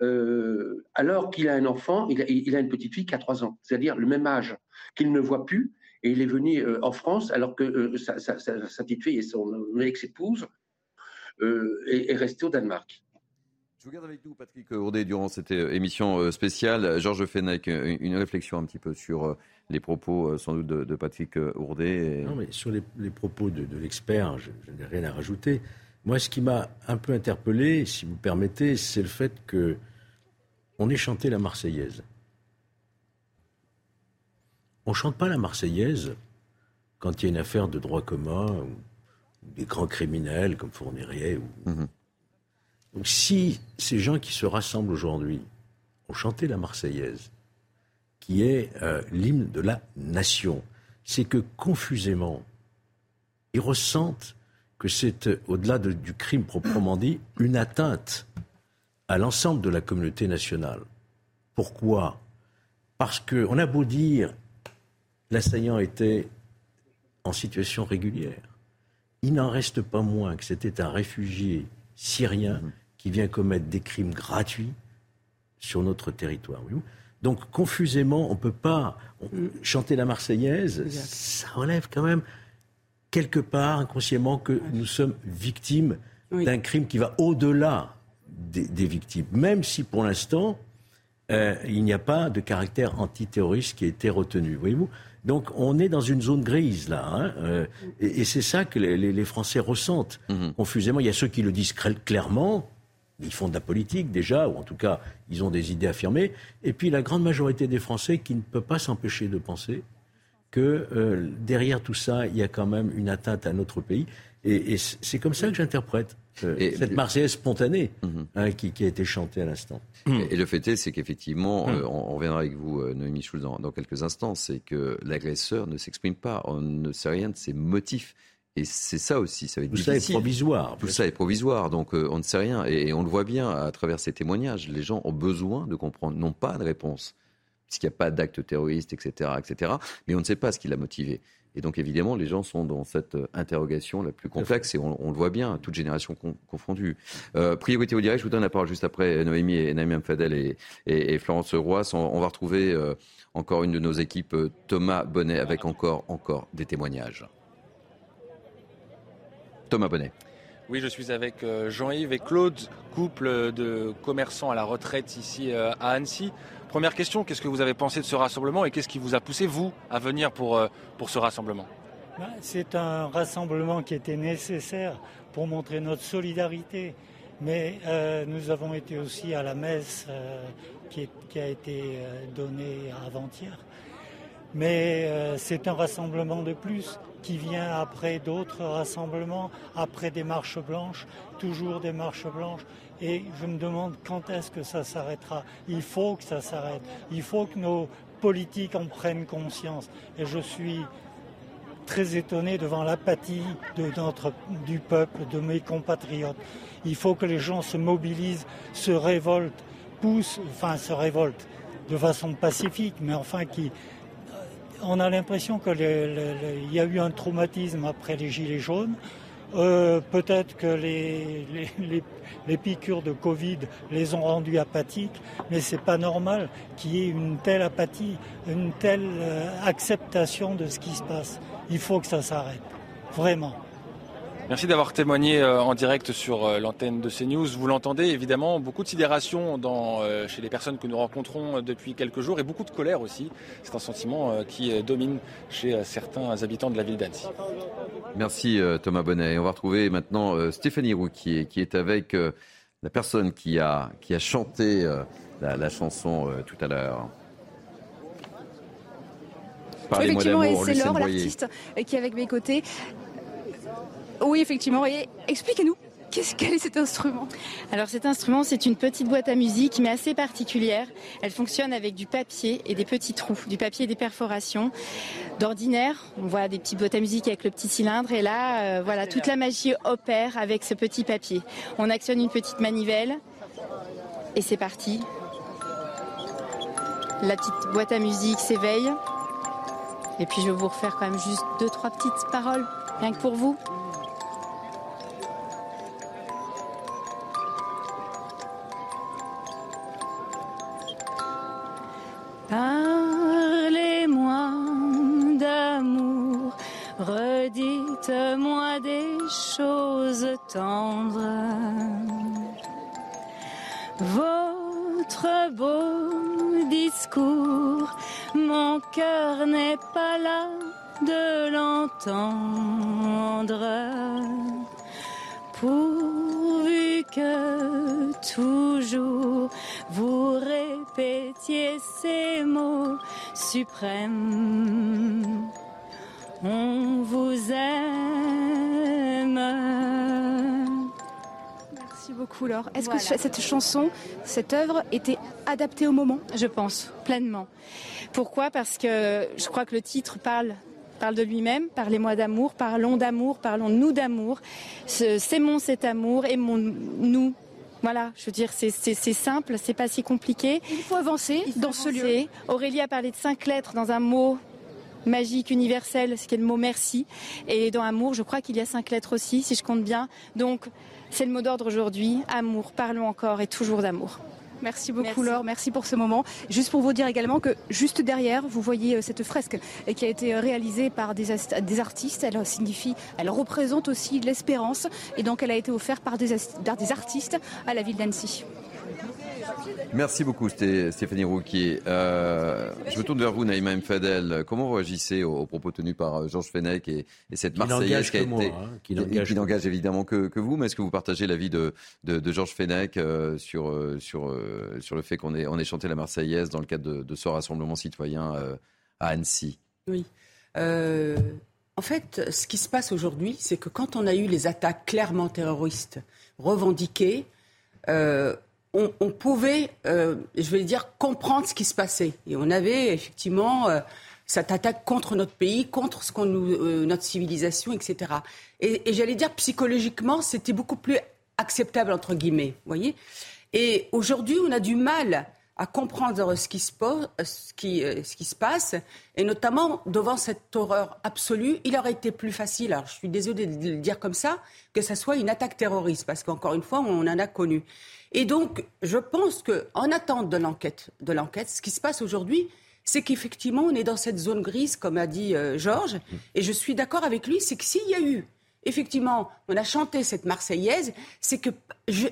euh, alors qu'il a un enfant, il a, il a, une petite fille qui a trois ans, c'est-à-dire le même âge, qu'il ne voit plus, et il est venu euh, en France alors que euh, sa, sa, sa, sa, petite fille et son ex-épouse est, est restée au Danemark. Je vous garde avec nous, Patrick Ourdet, durant cette euh, émission euh, spéciale. Georges Fenech, euh, une réflexion un petit peu sur les propos, sans doute, de, Patrick Ourdet. Non, mais sur les, les propos de, de l'expert, je, je n'ai rien à rajouter. Moi, ce qui m'a un peu interpellé, si vous permettez, c'est le fait que on ait chanté la Marseillaise. On chante pas la Marseillaise quand il y a une affaire de droit commun ou des grands criminels comme Fournier ou. Mmh. Donc si ces gens qui se rassemblent aujourd'hui ont chanté la Marseillaise, qui est euh, l'hymne de la nation, c'est que confusément, ils ressentent que c'est, euh, au-delà de, du crime proprement dit, une atteinte à l'ensemble de la communauté nationale. Pourquoi? Parce qu'on a beau dire l'assaillant était en situation régulière, il n'en reste pas moins que c'était un réfugié syrien mmh qui vient commettre des crimes gratuits sur notre territoire. Donc, confusément, on ne peut pas chanter la Marseillaise. Ça relève quand même, quelque part, inconsciemment, que nous sommes victimes d'un crime qui va au-delà des, des, victimes. Même si, pour l'instant, euh, il n'y a pas de caractère antiterroriste qui a été retenu. Voyez-vous donc on est dans une zone grise là, hein, euh, et, c'est ça que les, Français ressentent Mhm. confusément. Il y a ceux qui le disent clairement, ils font de la politique déjà, ou en tout cas ils ont des idées affirmées, et puis la grande majorité des Français qui ne peut pas s'empêcher de penser que euh, derrière tout ça, il y a quand même une atteinte à notre pays. Et, c'est comme ça que j'interprète euh, cette Marseillaise spontanée Mhm. hein, qui, a été chantée à l'instant. Et, le fait est, c'est qu'effectivement, euh, on, on reviendra avec vous, Noémie Schulz, dans, dans quelques instants, c'est que l'agresseur ne s'exprime pas, on ne sait rien de ses motifs. Et c'est ça aussi, ça va être Tout ça est provisoire. Tout ça est provisoire, donc euh, on ne sait rien. Et, et on le voit bien à travers ces témoignages. Les gens ont besoin de comprendre, non pas de réponse, puisqu'il n'y a pas d'acte terroriste, etc., etc. Mais on ne sait pas ce qui l'a motivé. Et donc évidemment, les gens sont dans cette euh, interrogation la plus complexe et on, on le voit bien, toute génération con- confondue. Euh, priorité au direct, je vous donne la parole juste après Noémie et Naïm Fadel et, et, et Florence Roy. On, on va retrouver euh, encore une de nos équipes, Thomas Bonnet, avec encore, encore des témoignages. Thomas Bonnet. Oui, je suis avec euh, Jean-Yves et Claude, couple de commerçants à la retraite ici euh, à Annecy. Première question, qu'est-ce que vous avez pensé de ce rassemblement et qu'est-ce qui vous a poussé, vous, à venir pour, euh, pour ce rassemblement? Ben, C'est un rassemblement qui était nécessaire pour montrer notre solidarité. Mais euh, nous avons été aussi à la messe euh, qui, est- qui a été donnée avant-hier. Mais euh, c'est un rassemblement de plus qui vient après d'autres rassemblements, après des marches blanches, toujours des marches blanches. Et je me demande quand est-ce que ça s'arrêtera. Il faut que ça s'arrête. Il faut que nos politiques en prennent conscience. Et je suis très étonné devant l'apathie de notre, du peuple, de mes compatriotes. Il faut que les gens se mobilisent, se révoltent, poussent, enfin se révoltent de façon pacifique, mais enfin qui... On a l'impression qu'il y a eu un traumatisme après les Gilets jaunes. Euh, Peut-être que les, piqûres de Covid les ont rendus apathiques, mais c'est pas normal qu'il y ait une telle apathie, une telle euh, acceptation de ce qui se passe. Il faut que ça s'arrête, vraiment. Merci d'avoir témoigné euh, en direct sur euh, l'antenne de CNews. Vous l'entendez évidemment, beaucoup de sidération dans, euh, chez les personnes que nous rencontrons depuis quelques jours et beaucoup de colère aussi. C'est un sentiment qui domine chez certains habitants de la ville d'Annecy. Merci Thomas Bonnet. Et on va retrouver maintenant Stéphanie Rouquier qui est avec la personne qui a, qui a chanté la, la chanson tout à l'heure. Effectivement, et c'est Laure, l'artiste, qui est avec mes côtés. Oui, effectivement. Et expliquez-nous, qu'est-ce quel est cet instrument? Alors cet instrument, c'est une petite boîte à musique, mais assez particulière. Elle fonctionne avec du papier et des petits trous, du papier et des perforations. D'ordinaire, on voit des petites boîtes à musique avec le petit cylindre, et là, euh, voilà, toute la magie opère avec ce petit papier. On actionne une petite manivelle, et c'est parti. La petite boîte à musique s'éveille. Et puis je vais vous refaire quand même juste deux, trois petites paroles, rien que pour vous. On vous aime. Merci beaucoup, Laure. Est-ce Voilà. que cette chanson, cette œuvre était adaptée au moment? Je pense, pleinement. Pourquoi? Parce que je crois que le titre parle parle de lui-même, parlez-moi d'amour, parlons d'amour, parlons-nous d'amour, s'aimons cet amour, aimons-nous. Voilà, je veux dire, c'est simple, c'est pas si compliqué. Il faut avancer dans ce lieu. Aurélie a parlé de cinq lettres dans un mot magique, universel, ce qui est le mot merci. Et dans amour, je crois qu'il y a cinq lettres aussi, si je compte bien. Donc, c'est le mot d'ordre aujourd'hui. Amour, parlons encore et toujours d'amour. Merci beaucoup Merci. Laure, merci pour ce moment. Juste pour vous dire également que juste derrière, vous voyez euh, cette fresque euh, qui a été euh, réalisée par des, artistes. Elle signifie, elle représente aussi l'espérance et donc elle a été offerte par des, as- par des artistes à la ville d'Annecy. Merci beaucoup Stéphanie Rouquier. Euh, je me tourne vers vous Naïma Mfadel. Comment vous réagissez aux, propos tenus par euh, Georges Fenech et, cette Marseillaise qui, a été, hein, qui n'engage évidemment que, vous, mais est-ce que vous partagez l'avis de, de, Georges Fenech euh, sur, sur, sur le fait qu'on ait, on ait chanté la Marseillaise dans le cadre de, ce rassemblement citoyen à Annecy? Oui. en fait, ce qui se passe aujourd'hui, c'est que quand on a eu les attaques clairement terroristes revendiquées, on, pouvait, euh, je vais dire, comprendre ce qui se passait. Et on avait effectivement euh, cette attaque contre notre pays, contre ce nous, euh, notre civilisation, etc. Et, et j'allais dire, psychologiquement, c'était beaucoup plus acceptable, entre guillemets. voyez Et aujourd'hui, on a du mal à comprendre ce qui, se pose, ce, qui, ce qui se passe, et notamment devant cette horreur absolue, il aurait été plus facile, alors je suis désolée de le dire comme ça, que ce soit une attaque terroriste, parce qu'encore une fois, on en a connu. Et donc, je pense qu'en attente de l'enquête, de l'enquête, ce qui se passe aujourd'hui, c'est qu'effectivement, on est dans cette zone grise, comme a dit euh, Georges, et je suis d'accord avec lui, c'est que s'il y a eu, effectivement, on a chanté cette Marseillaise, c'est que, je,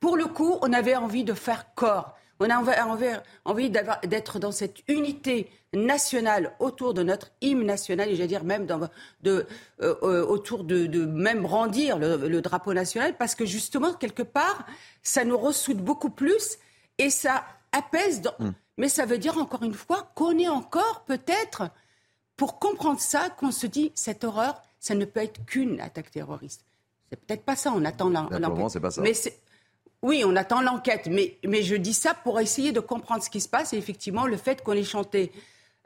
pour le coup, on avait envie de faire corps. On a envie d'être dans cette unité nationale autour de notre hymne national, et j'allais dire même de, euh, euh, autour de, même brandir le, drapeau national, parce que justement, quelque part, ça nous ressoude beaucoup plus et ça apaise. Mm. Mais ça veut dire, encore une fois, qu'on est encore peut-être, pour comprendre ça, qu'on se dit, cette horreur, ça ne peut être qu'une attaque terroriste. C'est peut-être pas ça, on attend l'enquête. c'est pas ça. Mais oui, on attend l'enquête, mais, mais je dis ça pour essayer de comprendre ce qui se passe. Et effectivement, le fait qu'on ait chanté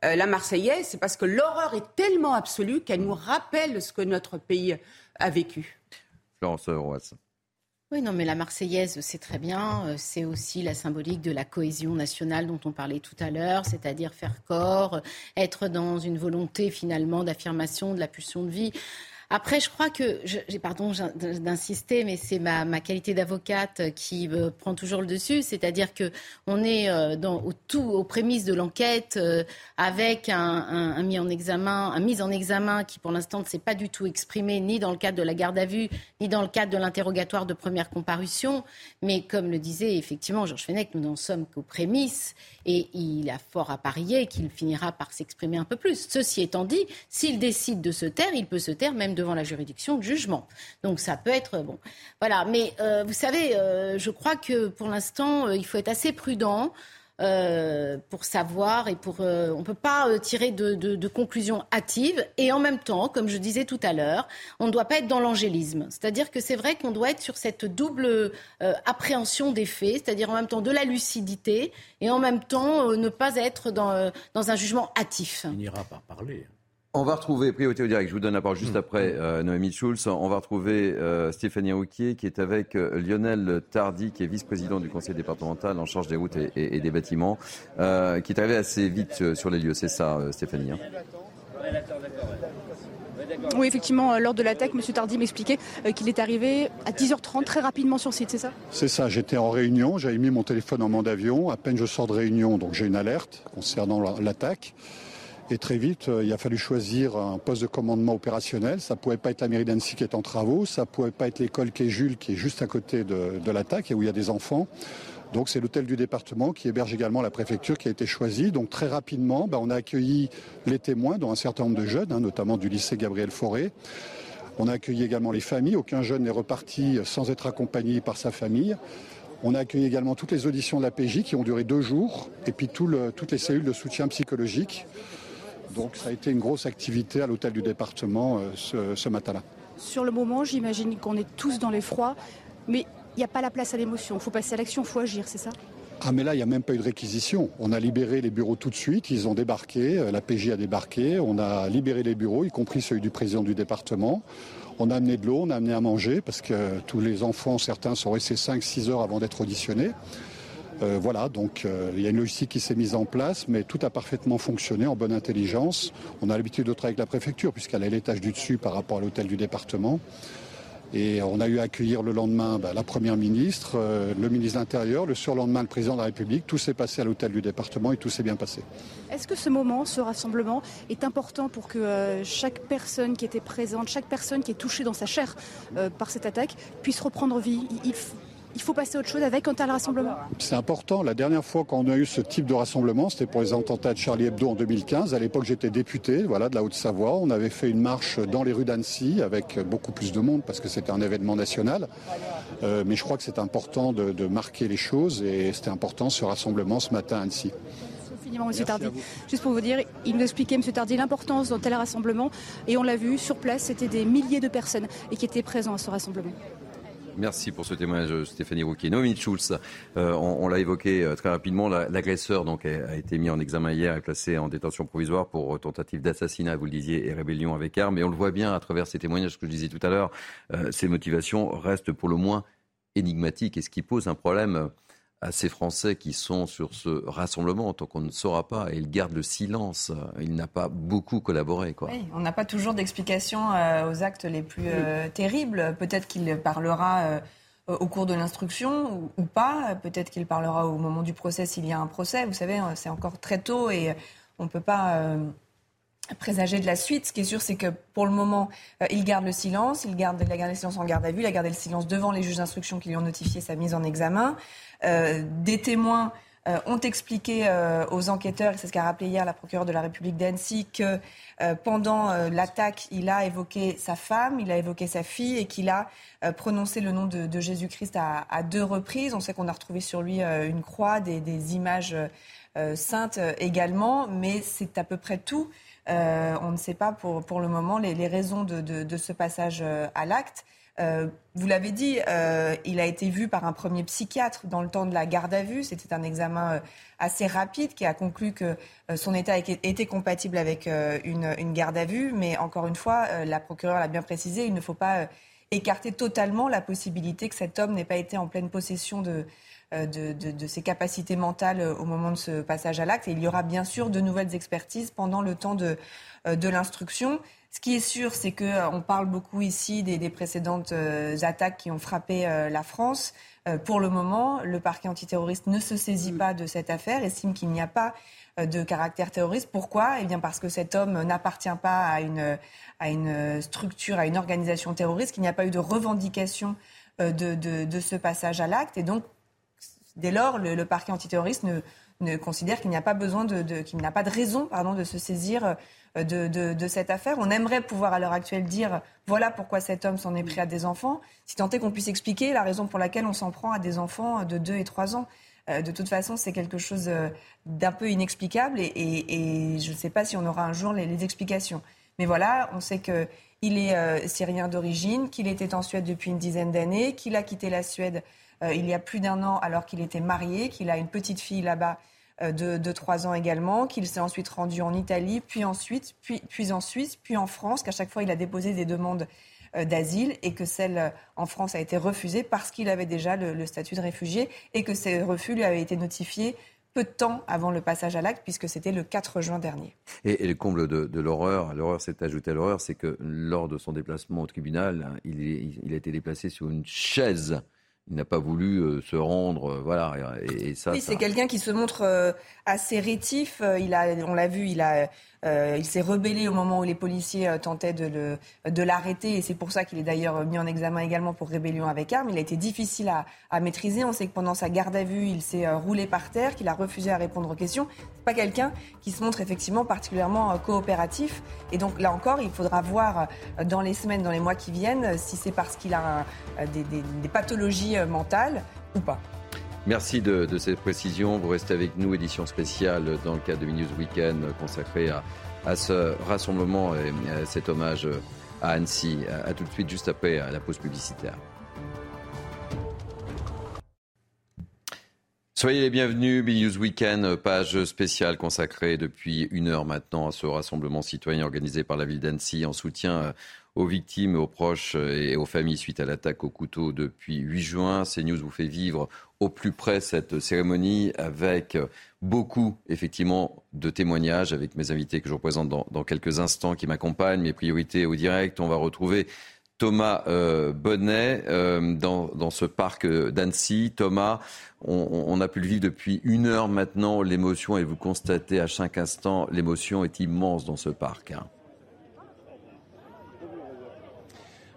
euh, la Marseillaise, c'est parce que l'horreur est tellement absolue qu'elle nous rappelle ce que notre pays a vécu. Florence Roas. Oui, non, mais la Marseillaise, c'est très bien. Euh, c'est aussi la symbolique de la cohésion nationale dont on parlait tout à l'heure, c'est-à-dire faire corps, être dans une volonté finalement d'affirmation de la pulsion de vie. Après, je crois que, pardon d'insister, mais c'est ma, qualité d'avocate qui euh, prend toujours le dessus. C'est-à-dire que on est euh, au tout, aux prémices de l'enquête euh, avec un, mis en examen, un mise en examen qui, pour l'instant, ne s'est pas du tout exprimé ni dans le cadre de la garde à vue, ni dans le cadre de l'interrogatoire de première comparution. Mais comme le disait effectivement Georges Fenech, nous n'en sommes qu'aux prémices et il a fort à parier qu'il finira par s'exprimer un peu plus. Ceci étant dit, s'il décide de se taire, il peut se taire même devant la juridiction de jugement. Donc ça peut être bon. Voilà. Mais euh, vous savez, euh, je crois que pour l'instant, euh, il faut être assez prudent. Euh, pour savoir et pour. Euh, on ne peut pas euh, tirer de, de, de, conclusions hâtives. Et en même temps, comme je disais tout à l'heure, on ne doit pas être dans l'angélisme. C'est-à-dire que c'est vrai qu'on doit être sur cette double appréhension des faits, c'est-à-dire en même temps de la lucidité et en même temps ne pas être dans, dans un jugement hâtif. Il ira par parler. On va retrouver, priorité au direct, je vous donne la parole juste mmh. après euh, Noémie Schulz, on va retrouver euh, Stéphanie Rouquier qui est avec euh, Lionel Tardy, qui est vice-président du conseil départemental en charge des routes et, des bâtiments, qui est arrivé assez vite sur les lieux, c'est ça Stéphanie hein oui, effectivement, lors de l'attaque, M. Tardy m'expliquait qu'il est arrivé à 10h30 très rapidement sur site, c'est ça? C'est ça, j'étais en réunion, j'avais mis mon téléphone en mode avion, à peine je sors de réunion, donc j'ai une alerte concernant l'attaque. Et très vite, euh, il a fallu choisir un poste de commandement opérationnel. Ça pouvait pas être la mairie d'Annecy qui est en travaux, ça pouvait pas être l'école Quai Jules qui est juste à côté de, l'attaque et où il y a des enfants. Donc c'est l'hôtel du département qui héberge également la préfecture qui a été choisi. Donc très rapidement, ben, on a accueilli les témoins, dont un certain nombre de jeunes, hein, notamment du lycée Gabriel Fauré. On a accueilli également les familles. Aucun jeune n'est reparti sans être accompagné par sa famille. On a accueilli également toutes les auditions de la PJ qui ont duré deux jours, et puis toutes les cellules de soutien psychologique. Donc ça a été une grosse activité à l'hôtel du département euh, ce, matin-là. Sur le moment, j'imagine qu'on est tous dans l'effroi, mais il n'y a pas la place à l'émotion. Il faut passer à l'action, il faut agir, c'est ça? Ah mais là, il n'y a même pas eu de réquisition. On a libéré les bureaux tout de suite, ils ont débarqué, euh, la PJ a débarqué, on a libéré les bureaux, y compris celui du président du département. On a amené de l'eau, on a amené à manger, parce que tous les enfants, certains sont restés 5-6 heures avant d'être auditionnés. Euh, voilà, donc euh, il y a une logistique qui s'est mise en place, mais tout a parfaitement fonctionné en bonne intelligence. On a l'habitude de travailler avec la préfecture, puisqu'elle est l'étage du dessus par rapport à l'hôtel du département. Et on a eu à accueillir le lendemain bah, la Première ministre, euh, le ministre de l'Intérieur, le surlendemain le président de la République. Tout s'est passé à l'hôtel du département et tout s'est bien passé. Est-ce que ce moment, ce rassemblement, est important pour que chaque personne qui était présente, chaque personne qui est touchée dans sa chair par cette attaque, puisse reprendre vie? Faut passer à autre chose avec un tel rassemblement C'est important. La dernière fois qu'on a eu ce type de rassemblement, c'était pour les attentats de Charlie Hebdo en 2015. À l'époque, j'étais député voilà, de la Haute-Savoie. On avait fait une marche dans les rues d'Annecy avec beaucoup plus de monde parce que c'était un événement national. Euh, mais je crois que c'est important de, de marquer les choses et c'était important ce rassemblement ce matin à Annecy. Infiniment, M. Tardy. Juste pour vous dire, il nous expliquait, M. Tardy, l'importance d'un tel rassemblement. Et on l'a vu, sur place, c'était des milliers de personnes et qui étaient présents à ce rassemblement. Merci pour ce témoignage, Stéphanie Rouquier. Noémie Schulz, euh, on, l'a évoqué euh, très rapidement, la- l'agresseur a, été mis en examen hier et placé en détention provisoire pour euh, tentative d'assassinat, vous le disiez, et rébellion avec armes. Et on le voit bien à travers ces témoignages que je disais tout à l'heure, ces motivations restent pour le moins énigmatiques et ce qui pose un problème à ces Français qui sont sur ce rassemblement tant qu'on ne saura pas et ils gardent le silence. Il n'a pas beaucoup collaboré. Quoi. Oui, on n'a pas toujours d'explication euh, aux actes les plus euh, terribles. Peut-être qu'il parlera euh, au cours de l'instruction ou, pas. Peut-être qu'il parlera au moment du procès s'il y a un procès. Vous savez, hein, c'est encore très tôt et on ne peut pas présager de la suite. Ce qui est sûr, c'est que pour le moment, il garde le silence. Il, garde, il a gardé le silence en garde à vue. Il a gardé le silence devant les juges d'instruction qui lui ont notifié sa mise en examen. Euh, des témoins euh, ont expliqué euh, aux enquêteurs, et c'est ce qu'a rappelé hier la procureure de la République d'Annecy, que pendant l'attaque, il a évoqué sa femme, il a évoqué sa fille et qu'il a prononcé le nom de, Jésus-Christ à, deux reprises. On sait qu'on a retrouvé sur lui une croix, des, images saintes également, mais c'est à peu près tout. On ne sait pas pour, le moment les, raisons de, ce passage à l'acte. Euh, vous l'avez dit, euh, il a été vu par un premier psychiatre dans le temps de la garde à vue. C'était un examen euh, assez rapide qui a conclu que son état était compatible avec une, garde à vue. Mais encore une fois, la procureure l'a bien précisé, il ne faut pas écarter totalement la possibilité que cet homme n'ait pas été en pleine possession de, ses capacités mentales au moment de ce passage à l'acte. Et il y aura bien sûr de nouvelles expertises pendant le temps de l'instruction. Ce qui est sûr, c'est qu'on parle beaucoup ici des, des précédentes euh, attaques qui ont frappé euh, la France. Euh, pour le moment, le parquet antiterroriste ne se saisit pas de cette affaire, estime qu'il n'y a pas euh, de caractère terroriste. Pourquoi? Eh bien parce que cet homme n'appartient pas à une, à une structure, à une organisation terroriste, qu'il n'y a pas eu de revendication euh, de, de- de ce passage à l'acte. Et donc, dès lors, le, le parquet antiterroriste ne, ne considère qu'il n'y a pas besoin de, de- qu'il n'a pas de raison, pardon, de se saisir euh, de, de- de cette affaire. On aimerait pouvoir à l'heure actuelle dire voilà pourquoi cet homme s'en est pris à des enfants, si tant est qu'on puisse expliquer la raison pour laquelle on s'en prend à des enfants de 2 et 3 ans. Euh, de toute façon, c'est quelque chose euh, d'un peu inexplicable et, je ne sais pas si on aura un jour les, explications. Mais voilà, on sait que il est euh, syrien d'origine, qu'il était en Suède depuis une dizaine d'années, qu'il a quitté la Suède euh, il y a plus d'un an alors qu'il était marié, qu'il a une petite fille là-bas euh, de, de 3 ans également, qu'il s'est ensuite rendu en Italie, puis ensuite, puis, puis en Suisse, puis en France, qu'à chaque fois il a déposé des demandes euh, d'asile et que celle euh, en France a été refusée parce qu'il avait déjà le, statut de réfugié et que ces refus lui avaient été notifiés peu de temps avant le passage à l'acte puisque c'était le 4 juin dernier. Et, le comble de, l'horreur, l'horreur s'est ajoutée à l'horreur, c'est que lors de son déplacement au tribunal, hein, il, il a été déplacé sur une chaise. Il n'a pas voulu euh, se rendre, euh, voilà. Et, et ça, Oui, ça- c'est quelqu'un qui se montre euh, assez rétif. Il a, on l'a vu, il a, euh, il s'est rebellé au moment où les policiers euh, tentaient de l'arrêter, et c'est pour ça qu'il est d'ailleurs mis en examen également pour rébellion avec arme. Il a été difficile à, maîtriser. On sait que pendant sa garde à vue, il s'est euh, roulé par terre, qu'il a refusé à répondre aux questions. C'est pas quelqu'un qui se montre effectivement particulièrement coopératif. Et donc là encore, il faudra voir dans les semaines, dans les mois qui viennent, si c'est parce qu'il a des, pathologies mentales ou pas. Merci de, de cette précision. Vous restez avec nous, édition spéciale dans le cadre de Minus Weekend consacrée à, ce rassemblement et à cet hommage à Annecy. À, tout de suite, juste après à la pause publicitaire. Soyez les bienvenus, BNews Weekend, page spéciale consacrée depuis une heure maintenant à ce rassemblement citoyen organisé par la ville d'Annecy en soutien euh, aux victimes, aux proches euh, et aux familles suite à l'attaque au couteau depuis 8 juin. CNews vous fait vivre au plus près cette cérémonie avec beaucoup, effectivement, de témoignages avec mes invités que je représente dans, dans quelques instants qui m'accompagnent. Mes priorités au direct, on va retrouver Thomas euh, Bonnet euh, dans, dans ce parc euh, d'Annecy. Thomas, on, a pu le vivre depuis une heure maintenant, l'émotion, et vous constatez à chaque instant, l'émotion est immense dans ce parc. hein.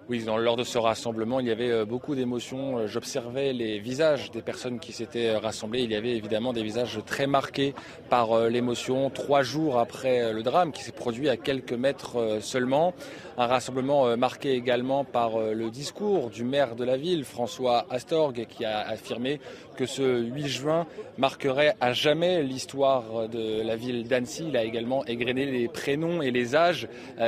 Oui, lors de ce rassemblement, il y avait euh, beaucoup d'émotions. Euh, j'observais les visages des personnes qui s'étaient euh, rassemblées. Il y avait évidemment des visages très marqués par l'émotion. Trois jours après le drame qui s'est produit à quelques mètres seulement, un rassemblement marqué également par le discours du maire de la ville, François Astorg, qui a affirmé que ce 8 juin marquerait à jamais l'histoire de la ville d'Annecy. Il a également égrené les prénoms et les âges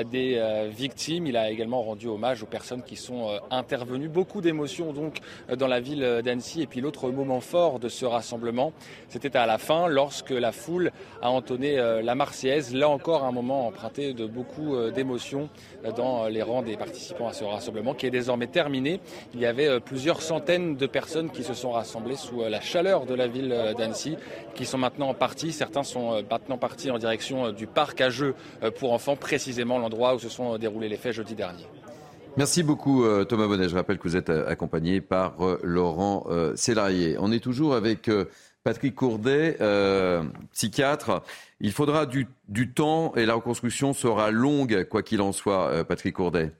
des victimes. Il a également rendu hommage aux personnes qui sont euh, intervenues. Beaucoup d'émotions donc euh, dans la ville d'Annecy. Et puis l'autre moment fort de ce rassemblement, c'était à la fin lorsque la foule a entonné euh, la Marseillaise. Là encore un moment emprunté de beaucoup d'émotions dans les rangs des participants à ce rassemblement qui est désormais terminé. Il y avait plusieurs centaines de personnes qui se sont rassemblées sous la chaleur de la ville d'Annecy, qui sont maintenant partis. Certains sont maintenant partis en direction du parc à jeux pour enfants, précisément l'endroit où se sont déroulés les faits jeudi dernier. Merci beaucoup euh, Thomas Bonnet. Je rappelle que vous êtes euh, accompagné par euh, Laurent Sélarié. On est toujours avec Patrick Courdet, psychiatre. Il faudra du, temps et la reconstruction sera longue, quoi qu'il en soit, Patrick Courdet.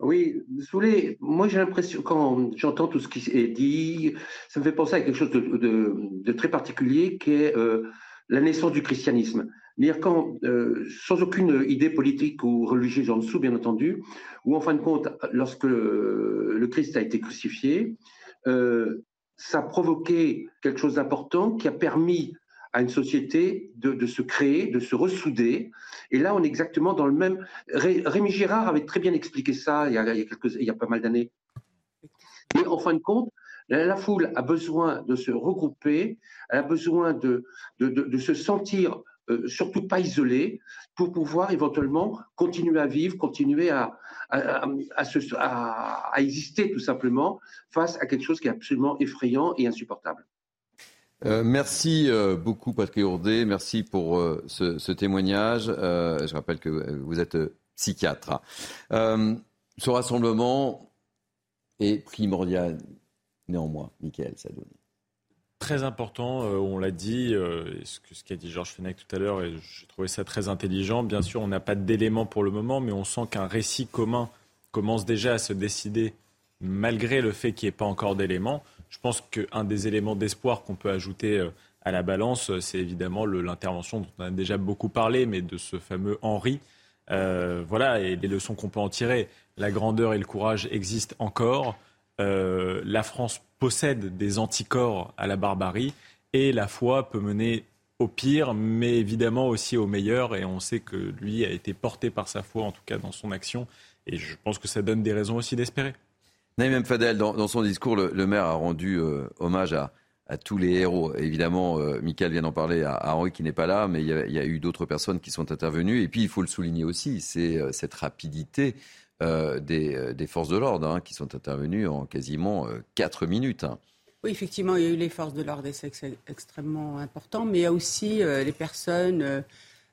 Oui, voulez, moi j'ai l'impression, quand j'entends tout ce qui est dit, ça me fait penser à quelque chose de, très particulier qui est la naissance du christianisme quand, euh, sans aucune idée politique ou religieuse en dessous, bien entendu, ou en fin de compte, lorsque le, Christ a été crucifié, euh, ça a provoqué quelque chose d'important qui a permis à une société de, se créer, de se ressouder. Et là, on est exactement dans le même. Rémi Girard avait très bien expliqué ça il y a, quelques, il y a pas mal d'années. Mais en fin de compte, la foule a besoin de se regrouper, elle a besoin de, de se sentir euh, surtout pas isolé, pour pouvoir éventuellement continuer à vivre, continuer à, exister tout simplement face à quelque chose qui est absolument effrayant et insupportable. Euh, merci euh, beaucoup Patrick Ourdet, merci pour ce, témoignage. je rappelle que vous êtes psychiatre. ce rassemblement est primordial néanmoins, Michael Sadouni très important, euh, on l'a dit, euh, ce qu'a dit Georges Fenech tout à l'heure, et j'ai trouvé ça très intelligent. Bien sûr, on n'a pas d'éléments pour le moment, mais on sent qu'un récit commun commence déjà à se décider, malgré le fait qu'il n'y ait pas encore d'éléments. Je pense qu'un des éléments d'espoir qu'on peut ajouter euh, à la balance, c'est évidemment l'intervention dont on a déjà beaucoup parlé, mais de ce fameux Henri. voilà, et les leçons qu'on peut en tirer. La grandeur et le courage existent encore. La France possède des anticorps à la barbarie et la foi peut mener au pire, mais évidemment aussi au meilleur. Et on sait que lui a été porté par sa foi, en tout cas dans son action. Et je pense que ça donne des raisons aussi d'espérer. Naïm Fadel, dans, son discours, le, maire a rendu euh, hommage à, tous les héros. Évidemment, euh, Michael vient d'en parler à, Henri qui n'est pas là, mais il y a, eu d'autres personnes qui sont intervenues. Et puis, il faut le souligner aussi, c'est euh, cette rapidité euh, euh, des, forces de l'ordre hein, qui sont intervenues en quasiment euh, quatre minutes. Hein. Oui, effectivement, il y a eu les forces de l'ordre et c'est extrêmement important, mais il y a aussi les personnes,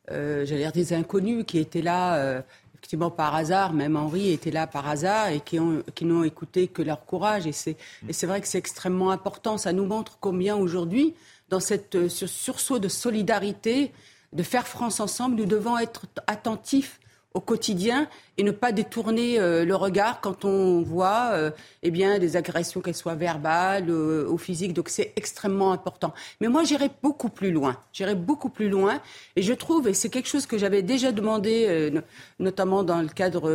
j'allais dire des inconnus qui étaient là effectivement par hasard, même Henri était là par hasard et qui, ont, qui n'ont écouté que leur courage. Et c'est, et c'est vrai que c'est extrêmement important. Ça nous montre combien aujourd'hui, dans cette, ce sursaut de solidarité, de faire France ensemble, nous devons être attentifs au quotidien et ne pas détourner euh, le regard quand on voit euh, eh bien, des agressions, qu'elles soient verbales euh, ou physiques. Donc c'est extrêmement important. Mais moi, j'irai beaucoup plus loin. J'irai beaucoup plus loin. Et je trouve, et c'est quelque chose que j'avais déjà demandé, notamment dans le cadre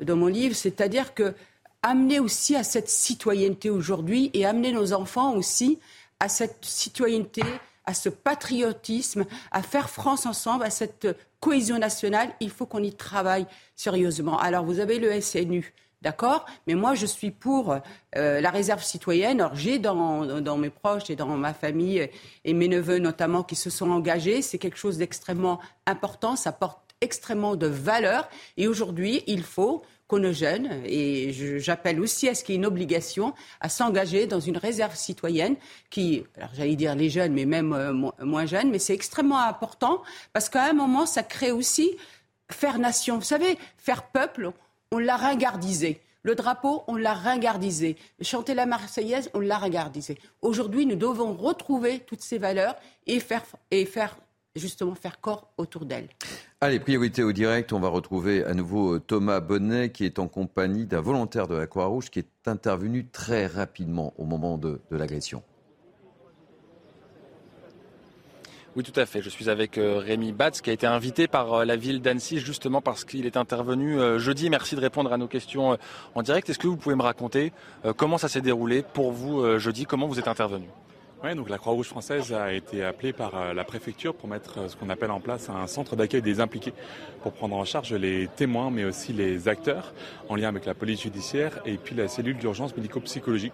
de mon livre, c'est-à-dire que amener aussi à cette citoyenneté aujourd'hui et amener nos enfants aussi à cette citoyenneté à ce patriotisme, à faire France ensemble, à cette cohésion nationale, il faut qu'on y travaille sérieusement. Alors vous avez le SNU. D'accord Mais moi, je suis pour euh, la réserve citoyenne. Alors, j'ai dans, dans, mes proches et dans ma famille et mes neveux notamment qui se sont engagés. C'est quelque chose d'extrêmement important. Ça porte extrêmement de valeur. Et aujourd'hui, il faut nos jeunes, et j'appelle aussi à ce qu'il y ait une obligation à s'engager dans une réserve citoyenne qui, alors j'allais dire les jeunes, mais même euh, moins jeunes, mais c'est extrêmement important parce qu'à un moment, ça crée aussi faire nation. Vous savez, faire peuple, on l'a ringardisé. Le drapeau, on l'a ringardisé. Chanter la Marseillaise, on l'a ringardisé. Aujourd'hui, nous devons retrouver toutes ces valeurs et faire, et faire justement faire corps autour d'elle. Allez, priorité au direct, on va retrouver à nouveau Thomas Bonnet qui est en compagnie d'un volontaire de la Croix-Rouge qui est intervenu très rapidement au moment de, l'agression. Oui, tout à fait. Je suis avec euh, Rémi Batz, qui a été invité par euh, la ville d'Annecy justement parce qu'il est intervenu euh, jeudi. Merci de répondre à nos questions en direct. Est-ce que vous pouvez me raconter comment ça s'est déroulé pour vous jeudi? Comment vous êtes intervenu? Oui, donc la Croix-Rouge française a été appelée par la préfecture pour mettre ce qu'on appelle en place un centre d'accueil des impliqués pour prendre en charge les témoins mais aussi les acteurs en lien avec la police judiciaire et puis la cellule d'urgence médico-psychologique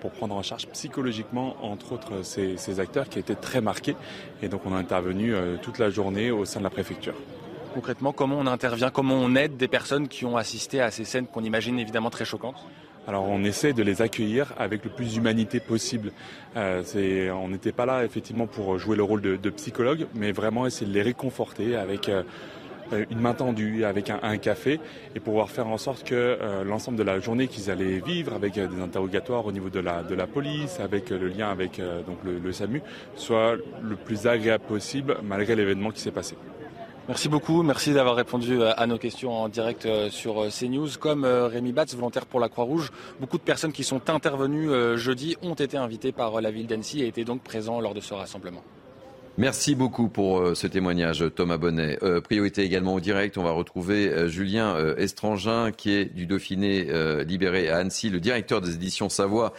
pour prendre en charge psychologiquement, entre autres, ces, acteurs qui étaient très marqués. Et donc on a intervenu euh, toute la journée au sein de la préfecture. Concrètement, comment on intervient, comment on aide des personnes qui ont assisté à ces scènes qu'on imagine évidemment très choquantes? Alors on essaie de les accueillir avec le plus d'humanité possible. Euh, on n'était pas là effectivement pour jouer le rôle de, psychologue, mais vraiment essayer de les réconforter avec euh, euh, une main tendue avec un, café et pouvoir faire en sorte que l'ensemble de la journée qu'ils allaient vivre avec des interrogatoires au niveau de la, de la police, avec le lien avec donc le, SAMU, soit le plus agréable possible malgré l'événement qui s'est passé. Merci beaucoup, merci d'avoir répondu à nos questions en direct sur CNews. Comme Rémi Batz, volontaire pour la Croix-Rouge, beaucoup de personnes qui sont intervenues jeudi ont été invitées par la ville d'Annecy et étaient donc présents lors de ce rassemblement. Merci beaucoup pour euh, ce témoignage, Thomas Bonnet. Euh, priorité également au direct, on va retrouver euh, Julien Estrangin, qui est du Dauphiné libéré à Annecy, le directeur des éditions Savoie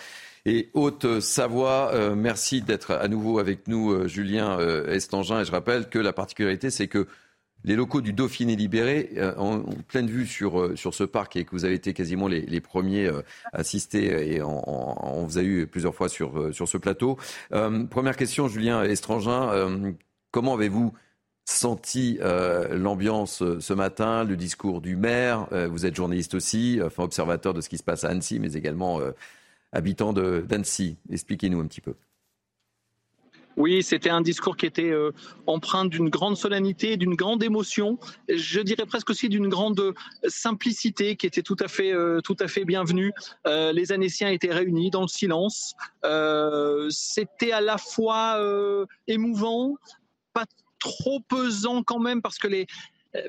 et Haute-Savoie. merci d'être à nouveau avec nous, Julien Estrangin. Et je rappelle que la particularité, c'est que les locaux du Dauphiné libéré euh, ont, pleine vue sur, euh, sur ce parc et que vous avez été quasiment les, premiers euh, assistés et on, vous a eu plusieurs fois sur, sur ce plateau. première question, Julien Estrangin, comment avez-vous senti l'ambiance ce matin, le discours du maire Vous êtes journaliste aussi, observateur de ce qui se passe à Annecy, mais également habitant d'Annecy. Expliquez-nous un petit peu. Oui, c'était un discours qui était euh, empreint d'une grande solennité, d'une grande émotion, je dirais presque aussi d'une grande simplicité qui était tout à fait, euh, tout à fait bienvenue. Euh, les Annéciens étaient réunis dans le silence. c'était à la fois émouvant, pas trop pesant quand même, parce que les,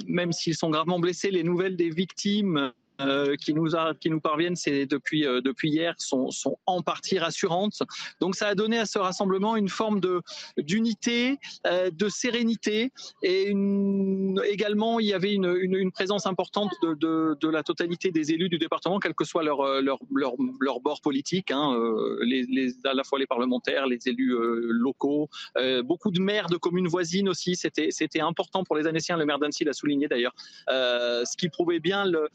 même s'ils sont gravement blessés, les nouvelles des victimes euh, qui, nous parviennent euh, depuis hier sont, en partie rassurantes. Donc ça a donné à ce rassemblement une forme d'unité, euh, de sérénité et également il y avait une, présence importante de, la totalité des élus du département, quel que soit leur, leur, leur, bord politique, hein, à la fois les parlementaires, les élus locaux, beaucoup de maires de communes voisines aussi. C'était, important pour les Annéciens, le maire d'Annecy l'a souligné d'ailleurs, ce qui prouvait bien le,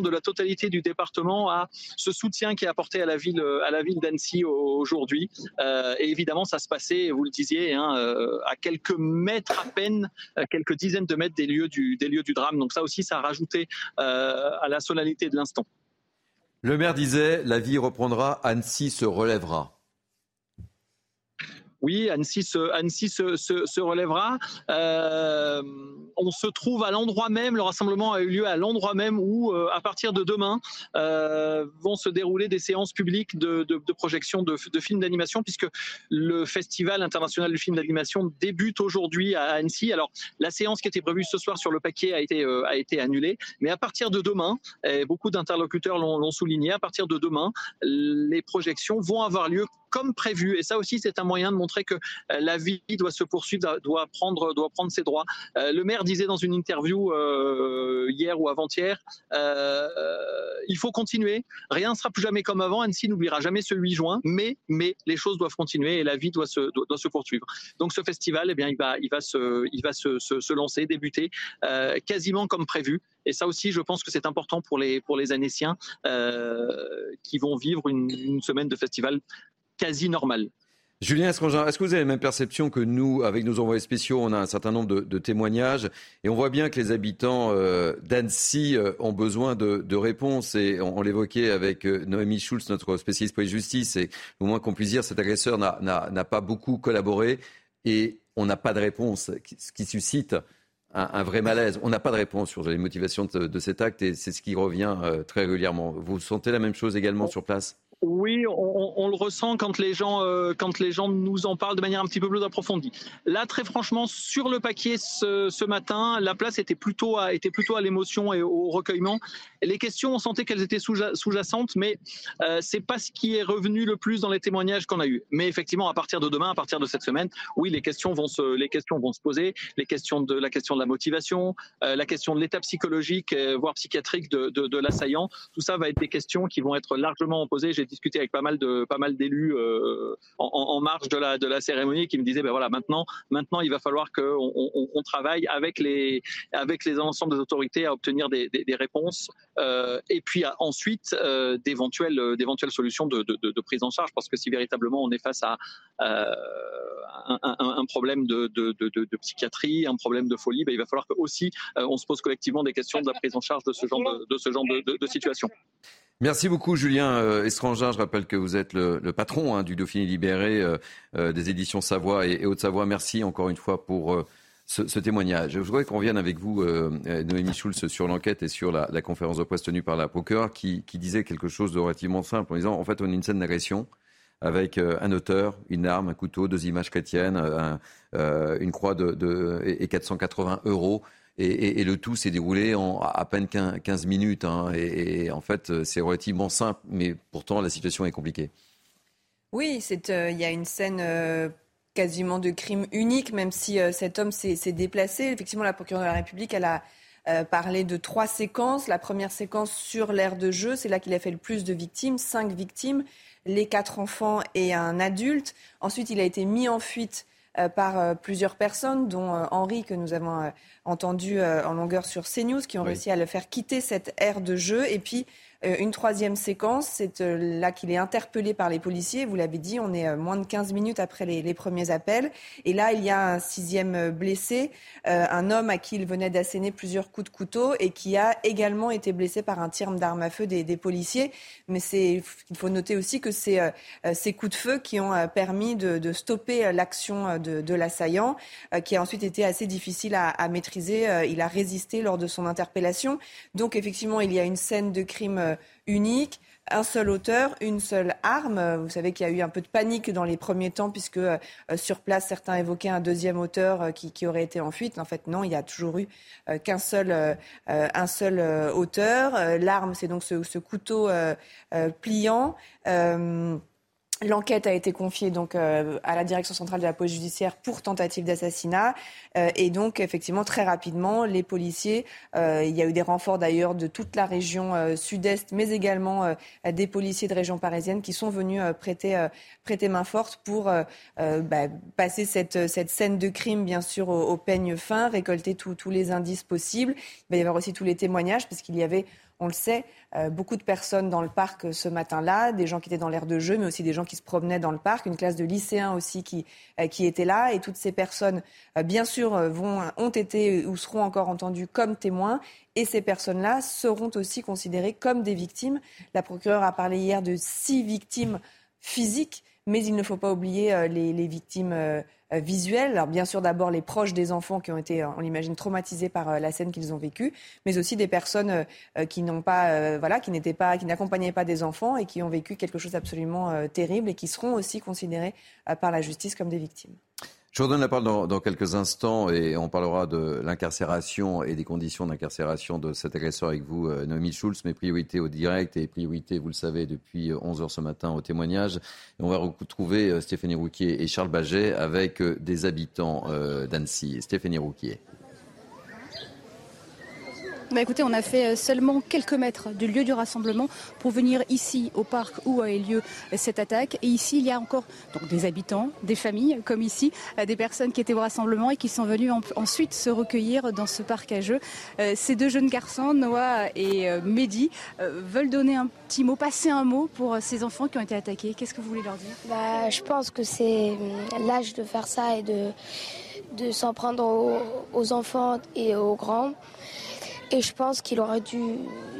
de la totalité du département à ce soutien qui est apporté à la ville, ville d'Annecy aujourd'hui. Euh, et évidemment, ça se passait, vous le disiez, hein, euh, à quelques mètres à peine, à quelques dizaines de mètres des lieux du, des lieux du drame. Donc ça aussi, ça a rajouté euh, à la solennité de l'instant. Le maire disait, la vie reprendra, Annecy se relèvera. Oui, Annecy se, Annecy se, se, relèvera. Euh, on se trouve à l'endroit même, le rassemblement a eu lieu à l'endroit même où, euh, à partir de demain, euh, vont se dérouler des séances publiques de, de, de projection de, de films d'animation, puisque le Festival international du film d'animation débute aujourd'hui à Annecy. Alors, la séance qui était prévue ce soir sur le paquet a été, a été annulée, mais à partir de demain, et beaucoup d'interlocuteurs l'ont souligné, à partir de demain, les projections vont avoir lieu comme prévu. Et ça aussi, c'est un moyen de montrer que euh, la vie doit se poursuivre, doit prendre, doit prendre ses droits. Euh, le maire disait dans une interview euh, hier ou avant-hier, il faut continuer. Rien ne sera plus jamais comme avant. Annecy n'oubliera jamais ce 8 juin, mais, mais les choses doivent continuer et la vie doit se, doit, se poursuivre. Donc ce festival, eh bien, il va, il va, se, il va se, se, lancer, débuter quasiment comme prévu. Et ça aussi, je pense que c'est important pour les, pour les Annéciens qui vont vivre une, une, semaine de festival quasi normal. Julien est-ce que vous avez la même perception que nous, avec nos envoyés spéciaux, on a un certain nombre de, témoignages et on voit bien que les habitants euh, d'Annecy euh, ont besoin de, réponses et on, l'évoquait avec euh, Noémie Schulz, notre spécialiste police-justice, et au moins qu'on puisse dire, cet agresseur n'a pas beaucoup collaboré et on n'a pas de réponse, ce qui suscite un, vrai malaise. On n'a pas de réponse sur les motivations de, cet acte et c'est ce qui revient très régulièrement. Vous sentez la même chose également sur place? Oui, on, le ressent quand les gens euh, quand les gens nous en parlent de manière un petit peu plus approfondie. Là, très franchement, sur le paquet ce, matin, la place était plutôt à, l'émotion et au recueillement. Les questions, on sentait qu'elles étaient sous-jacentes, mais euh, c'est pas ce qui est revenu le plus dans les témoignages qu'on a eus. Mais effectivement, à partir de demain, à partir de cette semaine, oui, les questions vont se les questions vont se poser, les questions de la question de la motivation, euh, la question de l'état psychologique, voire psychiatrique de, l'assaillant. Tout ça va être des questions qui vont être largement posées. Discuté avec pas mal de pas mal d'élus euh, en, marge de la de la cérémonie qui me disaient ben voilà maintenant maintenant il va falloir qu'on on, travaille avec les avec les ensembles des autorités à obtenir des, des, réponses euh, et puis ensuite euh, d'éventuelles d'éventuelles solutions de, de, de, prise en charge parce que si véritablement on est face à un, un, problème de, de, psychiatrie, un problème de folie, ben, il va falloir que aussi on se pose collectivement des questions de la prise en charge de ce genre de, ce genre de, situation. Merci beaucoup Julien euh, Estrangin. Je rappelle que vous êtes le, patron hein, du Dauphiné libéré euh, euh, des éditions Savoie et, Haute-Savoie. Merci encore une fois pour ce, témoignage. Je voudrais qu'on revienne avec vous, Noémie Schulz, sur l'enquête et sur la, conférence de presse tenue par la procureure qui, disait quelque chose de relativement simple en disant en fait on a une scène d'agression avec un auteur, une arme, un couteau, deux images chrétiennes, une croix de, et 480 euros. Et, le tout s'est déroulé en à peine 15 minutes. Hein. et, en fait, c'est relativement simple, mais pourtant la situation est compliquée. Oui, euh, il y a une scène euh, quasiment de crime unique, même si euh, cet homme s'est déplacé. Effectivement, la procureure de la République, elle a parlé de trois séquences. La première séquence sur l'aire de jeu, c'est là qu'il a fait le plus de victimes, cinq victimes, les quatre enfants et un adulte. Ensuite, il a été mis en fuite par plusieurs personnes, dont Henri, que nous avons entendu euh, en longueur sur CNews, qui ont réussi à le faire quitter cette aire de jeu. Et puis, euh, une troisième séquence, c'est euh, là qu'il est interpellé par les policiers. Vous l'avez dit, on est euh, moins de 15 minutes après les, premiers appels. Et là, il y a un sixième blessé, un homme à qui il venait d'asséner plusieurs coups de couteau et qui a également été blessé par un tir d'arme à feu des, policiers. Mais il faut noter aussi que c'est ces coups de feu qui ont permis de, stopper l'action de, l'assaillant, qui a ensuite été assez difficile à, à maîtriser. Il a résisté lors de son interpellation. Donc effectivement, il y a une scène de crime euh, unique un seul auteur, une seule arme. Vous savez qu'il y a eu un peu de panique dans les premiers temps puisque euh, sur place certains évoquaient un deuxième auteur euh, qui, aurait été en fuite. En fait, non, il y a toujours eu qu'un seul, un seul auteur. L'arme, c'est donc ce couteau pliant. L'enquête a été confiée donc euh, à la direction centrale de la police judiciaire pour tentative d'assassinat euh, et donc effectivement très rapidement les policiers, euh, il y a eu des renforts d'ailleurs de toute la région sud-est, mais également des policiers de région parisienne qui sont venus prêter prêter main forte pour bah, passer cette cette scène de crime bien sûr au, au peigne fin, récolter tous les indices possibles. Il va y avoir aussi tous les témoignages parce qu'il y avait on le sait, euh, beaucoup de personnes dans le parc ce matin-là, des gens qui étaient dans l'air de jeu, mais aussi des gens qui se promenaient dans le parc, une classe de lycéens aussi qui, euh, qui était là. Et toutes ces personnes, euh, bien sûr, vont, ont été ou seront encore entendues comme témoins. Et ces personnes-là seront aussi considérées comme des victimes. La procureure a parlé hier de six victimes physiques, mais il ne faut pas oublier les, victimes euh, visuels. Alors bien sûr d'abord les proches des enfants qui ont été, on l'imagine, traumatisés par euh, la scène qu'ils ont vécue, mais aussi des personnes euh, qui n'ont pas, voilà, qui n'étaient pas, qui n'accompagnaient pas des enfants et qui ont vécu quelque chose d'absolument terrible et qui seront aussi considérés par la justice comme des victimes. Je vous redonne la parole dans, quelques instants et on parlera de l'incarcération et des conditions d'incarcération de cet agresseur avec vous, euh, Noémie Schulz. Mes priorités au direct et priorités, vous le savez, depuis 11h ce matin au témoignage. Et on va retrouver euh, Stéphanie Rouquier et Charles Baget avec euh, des habitants d'Annecy. Stéphanie Rouquier. Bah, écoutez, on a fait euh, seulement quelques mètres du lieu du rassemblement pour venir ici au parc où a eu lieu euh, cette attaque. Et ici, il y a encore des habitants, des familles, comme ici, euh, des personnes qui étaient au rassemblement et qui sont venues ensuite se recueillir dans ce parc à jeux. ces deux jeunes garçons, Noah et Mehdi, veulent donner un petit mot, passer un mot pour ces enfants qui ont été attaqués. Qu'est-ce que vous voulez leur dire? Bah, Je pense que c'est l'âge de faire ça et de s'en prendre aux enfants et aux grands. Et je pense qu'il aurait dû,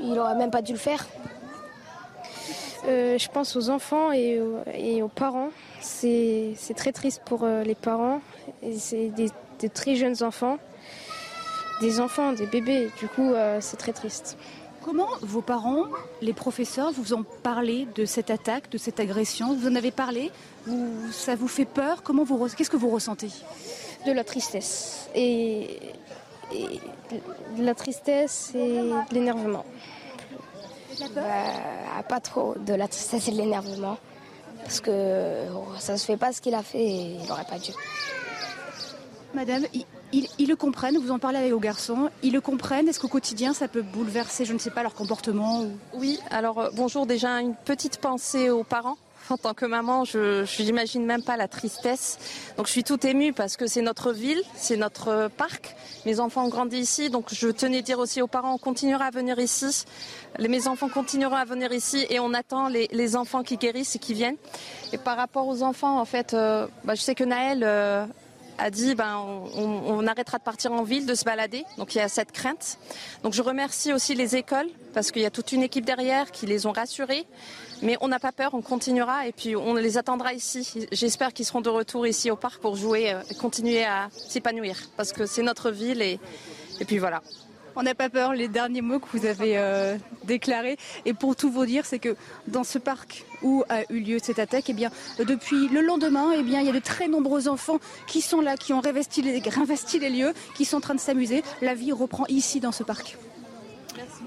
il aurait même pas dû le faire. Euh, je pense aux enfants et aux, parents. C'est très triste pour euh, les parents. C'est des, très jeunes enfants, des enfants, des bébés. Du coup, euh, c'est très triste. Comment vos parents, les professeurs, vous ont parlé de cette attaque, de cette agression? Vous en avez parlé? Ça vous fait peur? Comment vous Qu'est-ce que vous ressentez? De la tristesse. Et, de la tristesse et de l'énervement. Bah, pas trop de la tristesse et de l'énervement. Parce que ça ne se fait pas ce qu'il a fait et il n'aurait pas dû. Madame, ils, le comprennent, vous en parlez avec vos garçons, ils le comprennent, est-ce qu'au quotidien ça peut bouleverser, je ne sais pas, leur comportement Oui, alors euh, bonjour, déjà une petite pensée aux parents. En tant que maman, je n'imagine même pas la tristesse. Donc je suis tout émue parce que c'est notre ville, c'est notre euh, parc. Mes enfants ont grandi ici, donc je tenais à dire aussi aux parents, on continuera à venir ici. Mes enfants continueront à venir ici et on attend les, enfants qui guérissent et qui viennent. Et par rapport aux enfants, en fait, euh, bah, je sais que Naël a dit ben, on, arrêtera de partir en ville, de se balader. Donc il y a cette crainte. Donc je remercie aussi les écoles parce qu'il y a toute une équipe derrière qui les ont rassurés. Mais on n'a pas peur, on continuera et puis on les attendra ici. J'espère qu'ils seront de retour ici au parc pour jouer euh, et continuer à s'épanouir parce que c'est notre ville et, puis voilà. On n'a pas peur, les derniers mots que vous avez euh, déclarés. Et pour tout vous dire, c'est que dans ce parc où a eu lieu cette attaque, eh bien, depuis le lendemain, eh il y a de très nombreux enfants qui sont là, qui ont réinvesti les lieux, qui sont en train de s'amuser. La vie reprend ici, dans ce parc.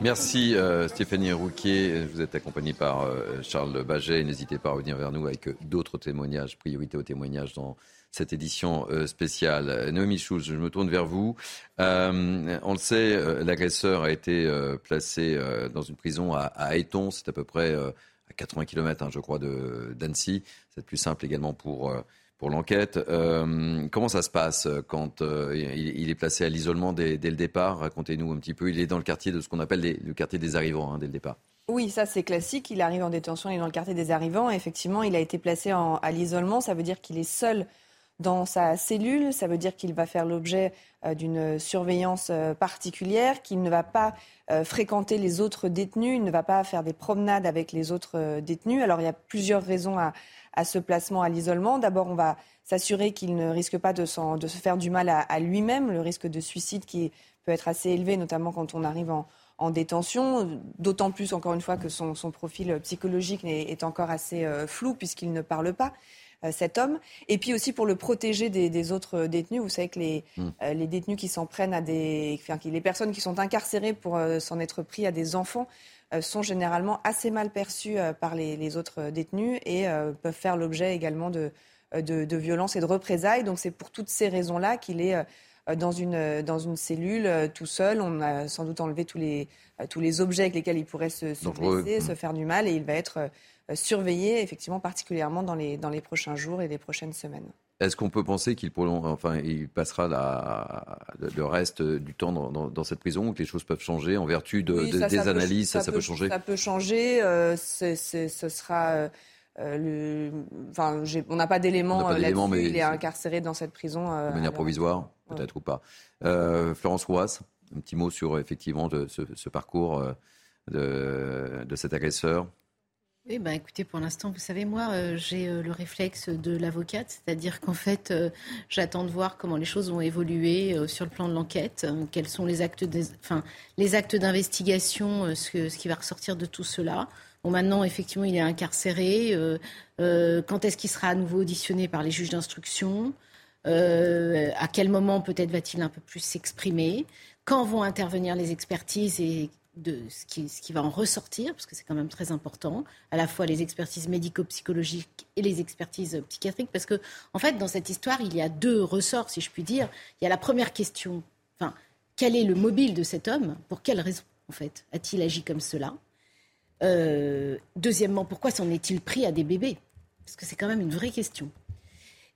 Merci euh, Stéphanie Rouquier. Vous êtes accompagnée par euh, Charles Baget. N'hésitez pas à revenir vers nous avec d'autres témoignages, priorité aux témoignages dans cette édition euh, spéciale. Noémie Schulz, je me tourne vers vous. Euh, on le sait, euh, l'agresseur a été placé dans une prison à, à c'est à peu près à 80 km, hein, je crois, d'Annecy. C'est plus simple également pour, pour l'enquête. comment ça se passe quand il, est placé à l'isolement dès, le départ? Racontez-nous un petit peu. Il est dans le quartier de ce qu'on appelle le quartier des arrivants hein, dès le départ. Oui, ça c'est classique. Il arrive en détention, il est dans le quartier des arrivants. effectivement, il a été placé à l'isolement. Ça veut dire qu'il est seul dans sa cellule. Ça veut dire qu'il va faire l'objet euh, d'une surveillance euh, particulière, qu'il ne va pas euh, fréquenter les autres détenus, il ne va pas faire des promenades avec les autres détenus. Alors il y a plusieurs raisons à, ce placement à l'isolement. D'abord, on va s'assurer qu'il ne risque pas de, se faire du mal à, lui-même, le risque de suicide qui peut être assez élevé, notamment quand on arrive en, détention, d'autant plus, encore une fois, que son, profil psychologique est, encore assez flou puisqu'il ne parle pas. Euh, cet homme. Et puis aussi pour le protéger des, autres détenus. Vous savez que les, hmm. euh, les détenus qui s'en prennent à des. Enfin, les personnes qui sont incarcérées pour euh, s'en être pris à des enfants sont généralement assez mal perçues par les, autres détenus et peuvent faire l'objet également de, de, violences et de représailles. Donc c'est pour toutes ces raisons-là qu'il est dans une, dans une cellule tout seul. On a sans doute enlevé tous les, tous les objets avec lesquels il pourrait se, se blesser, se faire du mal et il va être euh, surveiller effectivement particulièrement dans les, dans les prochains jours et les prochaines semaines. Est-ce qu'on peut penser qu'il enfin, il passera le reste du temps dans, cette prison ou que les choses peuvent changer en vertu de, des analyses ça, peut, changer? Ça peut changer. Euh, ce sera. Euh, le, enfin, on n'a pas d'éléments là-dessus. Il est, incarcéré dans cette prison. de manière provisoire, peut-être ou pas. Florence Rouas, un petit mot sur effectivement de, ce, parcours de, de cet agresseur. Oui, bah écoutez, pour l'instant, vous savez, moi, euh, j'ai euh, le réflexe de l'avocate, c'est-à-dire qu'en fait, euh, j'attends de voir comment les choses vont évoluer sur le plan de l'enquête, quels sont les actes, enfin, les actes d'investigation, ce, qui va ressortir de tout cela. Bon, maintenant, effectivement, il est incarcéré. quand est-ce qu'il sera à nouveau auditionné par les juges d'instruction À quel moment peut-être va-t-il un peu plus s'exprimer Quand vont intervenir les expertises de ce qui, va en ressortir, parce que c'est quand même très important, à la fois les expertises médico-psychologiques et les expertises psychiatriques, parce que en fait, dans cette histoire, il y a deux ressorts, si je puis dire. Il y a la première question, enfin, quel est le mobile de cet homme? Pour quelle raison, en fait, a-t-il agi comme cela? Euh, Deuxièmement, pourquoi s'en est-il pris à des bébés? Parce que c'est quand même une vraie question.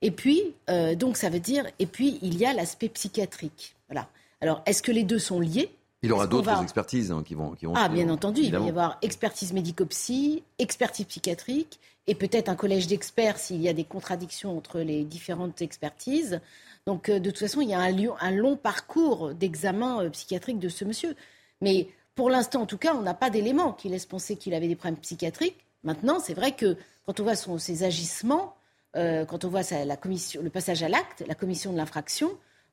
Et puis, euh, donc, ça veut dire, et puis, il y a l'aspect psychiatrique. Voilà. Alors, est-ce que les deux sont liés? Il y aura d'autres expertises hein, qui vont. Qui vont ah, bien entendu. Il va y avoir expertise médico-psy, expertise psychiatrique, et peut-être un collège d'experts s'il y a des contradictions entre les différentes expertises. Donc, euh, de toute façon, il y a un, un long parcours d'examen euh, psychiatrique de ce monsieur. Mais pour l'instant, en tout cas, on n'a pas d'éléments qui laissent penser qu'il avait des problèmes psychiatriques. Maintenant, c'est vrai que quand on voit son, ses agissements, euh, quand on voit la commission, le passage à l'acte, la commission de l'infraction,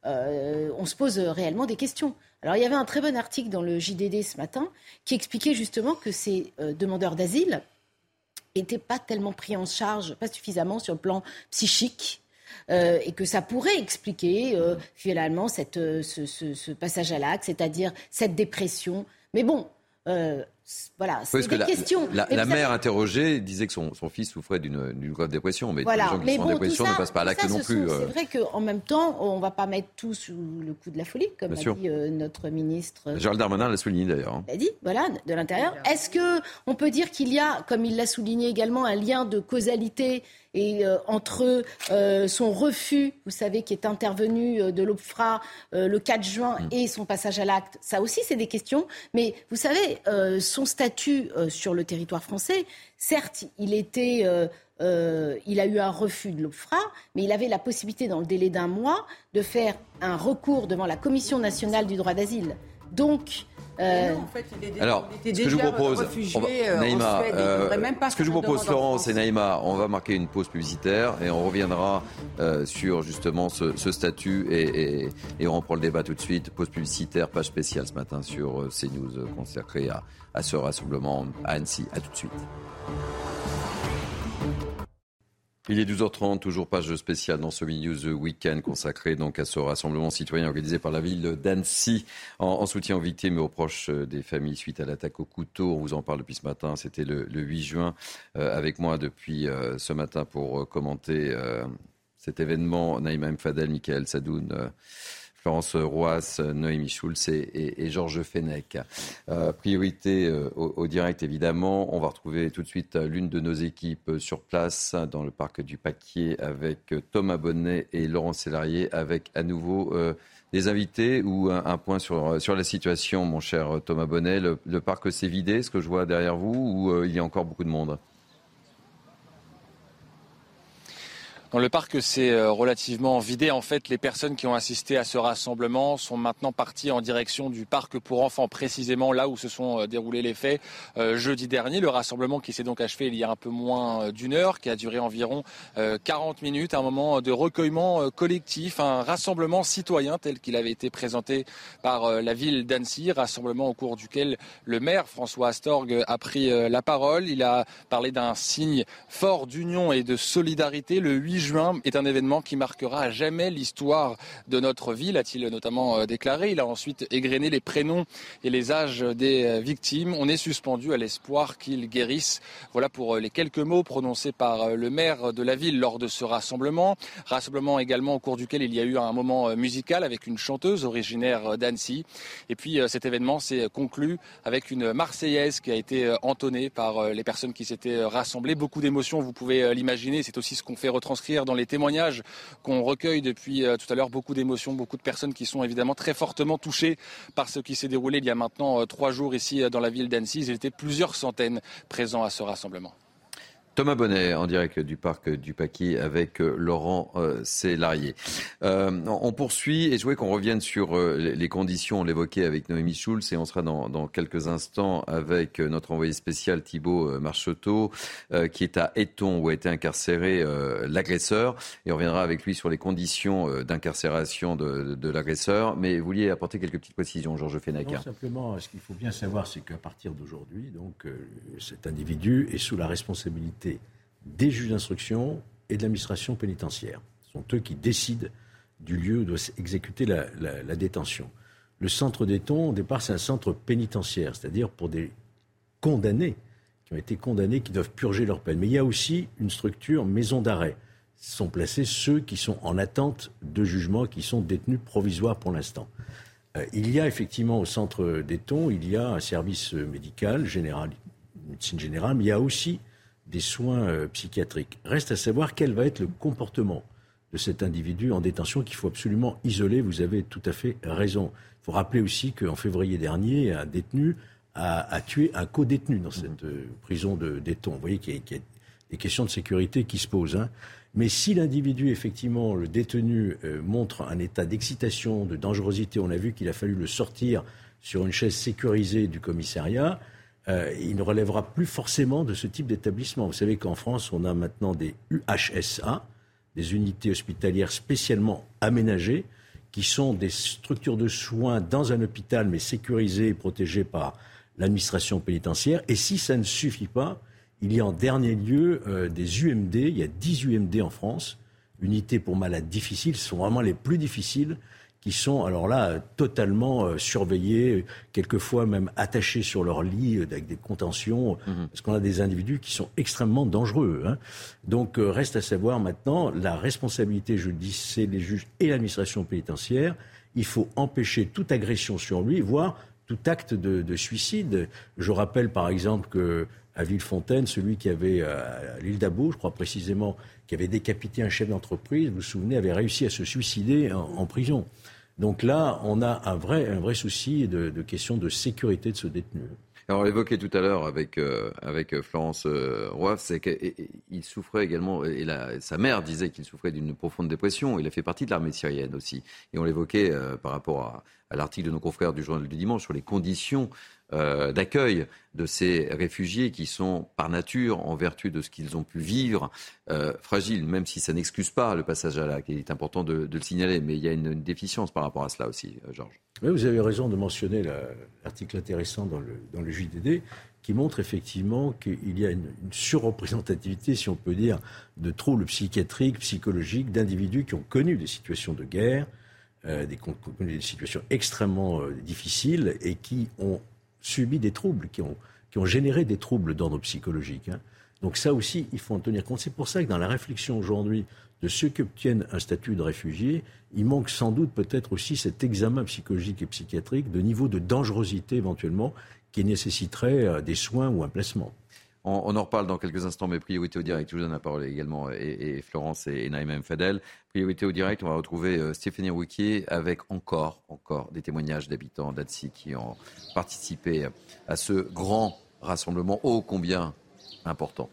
on se pose réellement des questions. Alors il y avait un très bon article dans le JDD ce matin qui expliquait justement que ces demandeurs d'asile n'étaient pas tellement pris en charge, pas suffisamment sur le plan psychique. et que ça pourrait expliquer finalement cette, ce, ce, passage à l'acte, c'est-à-dire cette dépression. Mais bon, voilà, c'est des la, questions. La, mère interrogée disait que son, son fils souffrait d'une grave dépression, mais les gens qui sont en dépression ne passent pas à l'acte non plus. C'est vrai qu'en même temps, on ne va pas mettre tout sous le coup de la folie, comme a dit euh, notre ministre. Gérald Darmanin l'a souligné d'ailleurs. Hein. Il a dit, voilà, de l'intérieur. Est-ce qu'on peut dire qu'il y a, comme il l'a souligné également, un lien de causalité et euh, entre euh, son refus, vous savez, qui est intervenu euh, de l'OPFRA le 4 juin mm. et son passage à l'acte, ça aussi c'est des questions. Mais vous savez, son statut sur le territoire français, certes, il était... il a eu un refus de l'OPFRA, mais il avait la possibilité, dans le délai d'un mois, de faire un recours devant la Commission nationale du droit d'asile. Donc, euh, alors, ce que je vous propose, euh, Naïma, euh, ce que je vous propose, Florence et Naïma, on va marquer une pause publicitaire et on reviendra sur justement ce, statut et, on reprend le débat tout de suite. Pause publicitaire, page spéciale ce matin sur CNews consacrée à, à ce rassemblement à Annecy. À tout de suite. Il est 12h30, toujours page spéciale dans ce News Weekend consacré donc à ce rassemblement citoyen organisé par la ville d'Annecy en, soutien aux victimes et aux proches des familles suite à l'attaque au couteau. On vous en parle depuis ce matin. C'était le, 8 juin euh, avec moi depuis euh, ce matin pour euh, commenter cet événement. Naïma Mfadel, Michael Sadoun. Florence Roas, Noémie Schulz et, Georges Fenech. Euh, priorité euh, au, direct, évidemment. On va retrouver tout de suite l'une de nos équipes sur place dans le parc du Paquier avec Thomas Bonnet et Laurent Sélarié, avec à nouveau euh, des invités ou un, point sur, la situation, mon cher Thomas Bonnet. Le, le parc s'est vidé, ce que je vois derrière vous, ou il y a encore beaucoup de monde? Dans le parc, c'est euh, relativement vidé. En fait, les personnes qui ont assisté à ce rassemblement sont maintenant parties en direction du parc pour enfants, précisément là où se sont euh, déroulés les faits euh, jeudi dernier. Le rassemblement qui s'est donc achevé il y a un peu moins d'une heure, qui a duré environ 40 minutes, un moment de recueillement collectif, un rassemblement citoyen tel qu'il avait été présenté par la ville d'Annecy, rassemblement au cours duquel le maire François Astorg a pris la parole. Il a parlé d'un signe fort d'union et de solidarité le 8 juin est un événement qui marquera à jamais l'histoire de notre ville, a-t-il notamment euh, déclaré. Il a ensuite égrené les prénoms et les âges des euh, victimes. On est suspendu à l'espoir qu'ils guérissent. Voilà pour euh, les quelques mots prononcés par le maire de la ville lors de ce rassemblement. Rassemblement également au cours duquel il y a eu un moment musical avec une chanteuse originaire d'Annecy. Et puis cet événement s'est conclu avec une Marseillaise qui a été entonnée par les personnes qui s'étaient rassemblées. Beaucoup d'émotions, vous pouvez l'imaginer. C'est aussi ce qu'on fait retranscrire dans les témoignages qu'on recueille depuis euh, tout à l'heure beaucoup d'émotions, beaucoup de personnes qui sont évidemment très fortement touchées par ce qui s'est déroulé il y a maintenant euh, trois jours ici euh, dans la ville d'Annecy. Il était plusieurs centaines présents à ce rassemblement. Thomas Bonnet en direct du parc du Paquis avec euh, Laurent euh, Célarier. Euh, on poursuit et je voulais qu'on revienne sur les conditions, on l'évoquait avec Noémie Schulz et on sera dans, quelques instants avec notre envoyé spécial Thibault Marcheteau qui est à Eton où a été incarcéré l'agresseur et on reviendra avec lui sur les conditions d'incarcération de, l'agresseur. Mais vous vouliez apporter quelques petites précisions, Georges Fenech. simplement, ce qu'il faut bien savoir, c'est qu'à partir d'aujourd'hui, donc cet individu est sous la responsabilité des juges d'instruction et de l'administration pénitentiaire. Ce sont eux qui décident du lieu où doit s'exécuter la, détention. Le centre d'éton, au départ, c'est un centre pénitentiaire, c'est-à-dire pour des condamnés qui ont été condamnés, qui doivent purger leur peine. Mais il y a aussi une structure maison d'arrêt. Sont placés ceux qui sont en attente de jugement, qui sont détenus provisoires pour l'instant. Euh, il y a effectivement au centre d'éton, il y a un service médical général, médecine générale, mais il y a aussi des soins euh, psychiatriques. Reste à savoir quel va être le comportement de cet individu en détention qu'il faut absolument isoler. Vous avez tout à fait raison. Il faut rappeler aussi qu'en février dernier, un détenu a, tué un co-détenu dans cette euh, prison de d'Eton. Vous voyez qu'il y, a des questions de sécurité qui se posent. Hein. Mais si l'individu, effectivement, le détenu, euh, montre un état d'excitation, de dangerosité, on a vu qu'il a fallu le sortir sur une chaise sécurisée du commissariat, euh, il ne relèvera plus forcément de ce type d'établissement. Vous savez qu'en France, on a maintenant des UHSA, des unités hospitalières spécialement aménagées, qui sont des structures de soins dans un hôpital, mais sécurisées et protégées par l'administration pénitentiaire. Et si ça ne suffit pas, il y a en dernier lieu euh, des UMD. Il y a 10 UMD en France, unités pour malades difficiles. Ce sont vraiment les plus difficiles qui sont alors là totalement euh, surveillés, quelquefois même attachés sur leur lit euh, avec des contentions, mhm. parce qu'on a des individus qui sont extrêmement dangereux. Hein. Donc reste à savoir maintenant la responsabilité, je dis, c'est les juges et l'administration pénitentiaire. Il faut empêcher toute agression sur lui, voire tout acte de, suicide. Je rappelle par exemple que à Villefontaine, celui qui avait, euh, à l'île d'Abo, je crois précisément, qui avait décapité un chef d'entreprise, vous vous souvenez, avait réussi à se suicider en, prison. Donc là, on a un vrai, un vrai souci de, de question de sécurité de ce détenu. Alors, on l'évoquait tout à l'heure avec, euh, avec Florence euh, c'est qu'il souffrait également, et sa mère disait qu'il souffrait d'une profonde dépression. Il a fait partie de l'armée syrienne aussi. Et on l'évoquait euh, par rapport à l'article de nos confrères du journal du dimanche sur les conditions euh, d'accueil de ces réfugiés qui sont par nature, en vertu de ce qu'ils ont pu vivre, euh, fragiles, même si ça n'excuse pas le passage à l'acte. Il est important de, le signaler, mais il y a une, déficience par rapport à cela aussi, euh, Georges. Vous avez raison de mentionner l'article intéressant dans le, JDD qui montre effectivement qu'il y a une, surreprésentativité, si on peut dire, de troubles psychiatriques, psychologiques, d'individus qui ont connu des situations de guerre, des, situations extrêmement difficiles et qui ont subi des troubles, qui ont, qui ont généré des troubles d'ordre psychologique. Hein. Donc ça aussi, il faut en tenir compte. C'est pour ça que dans la réflexion aujourd'hui de ceux qui obtiennent un statut de réfugié, il manque sans doute peut-être aussi cet examen psychologique et psychiatrique de niveau de dangerosité éventuellement qui nécessiterait euh, des soins ou un placement. On, en reparle dans quelques instants, mais priorité au direct. Je vous donne la parole également, et, Florence et, et Fadel. Priorité au direct, on va retrouver euh, Stéphanie Rouquier avec encore, encore des témoignages d'habitants d'Annecy qui ont participé à ce grand rassemblement ô combien important.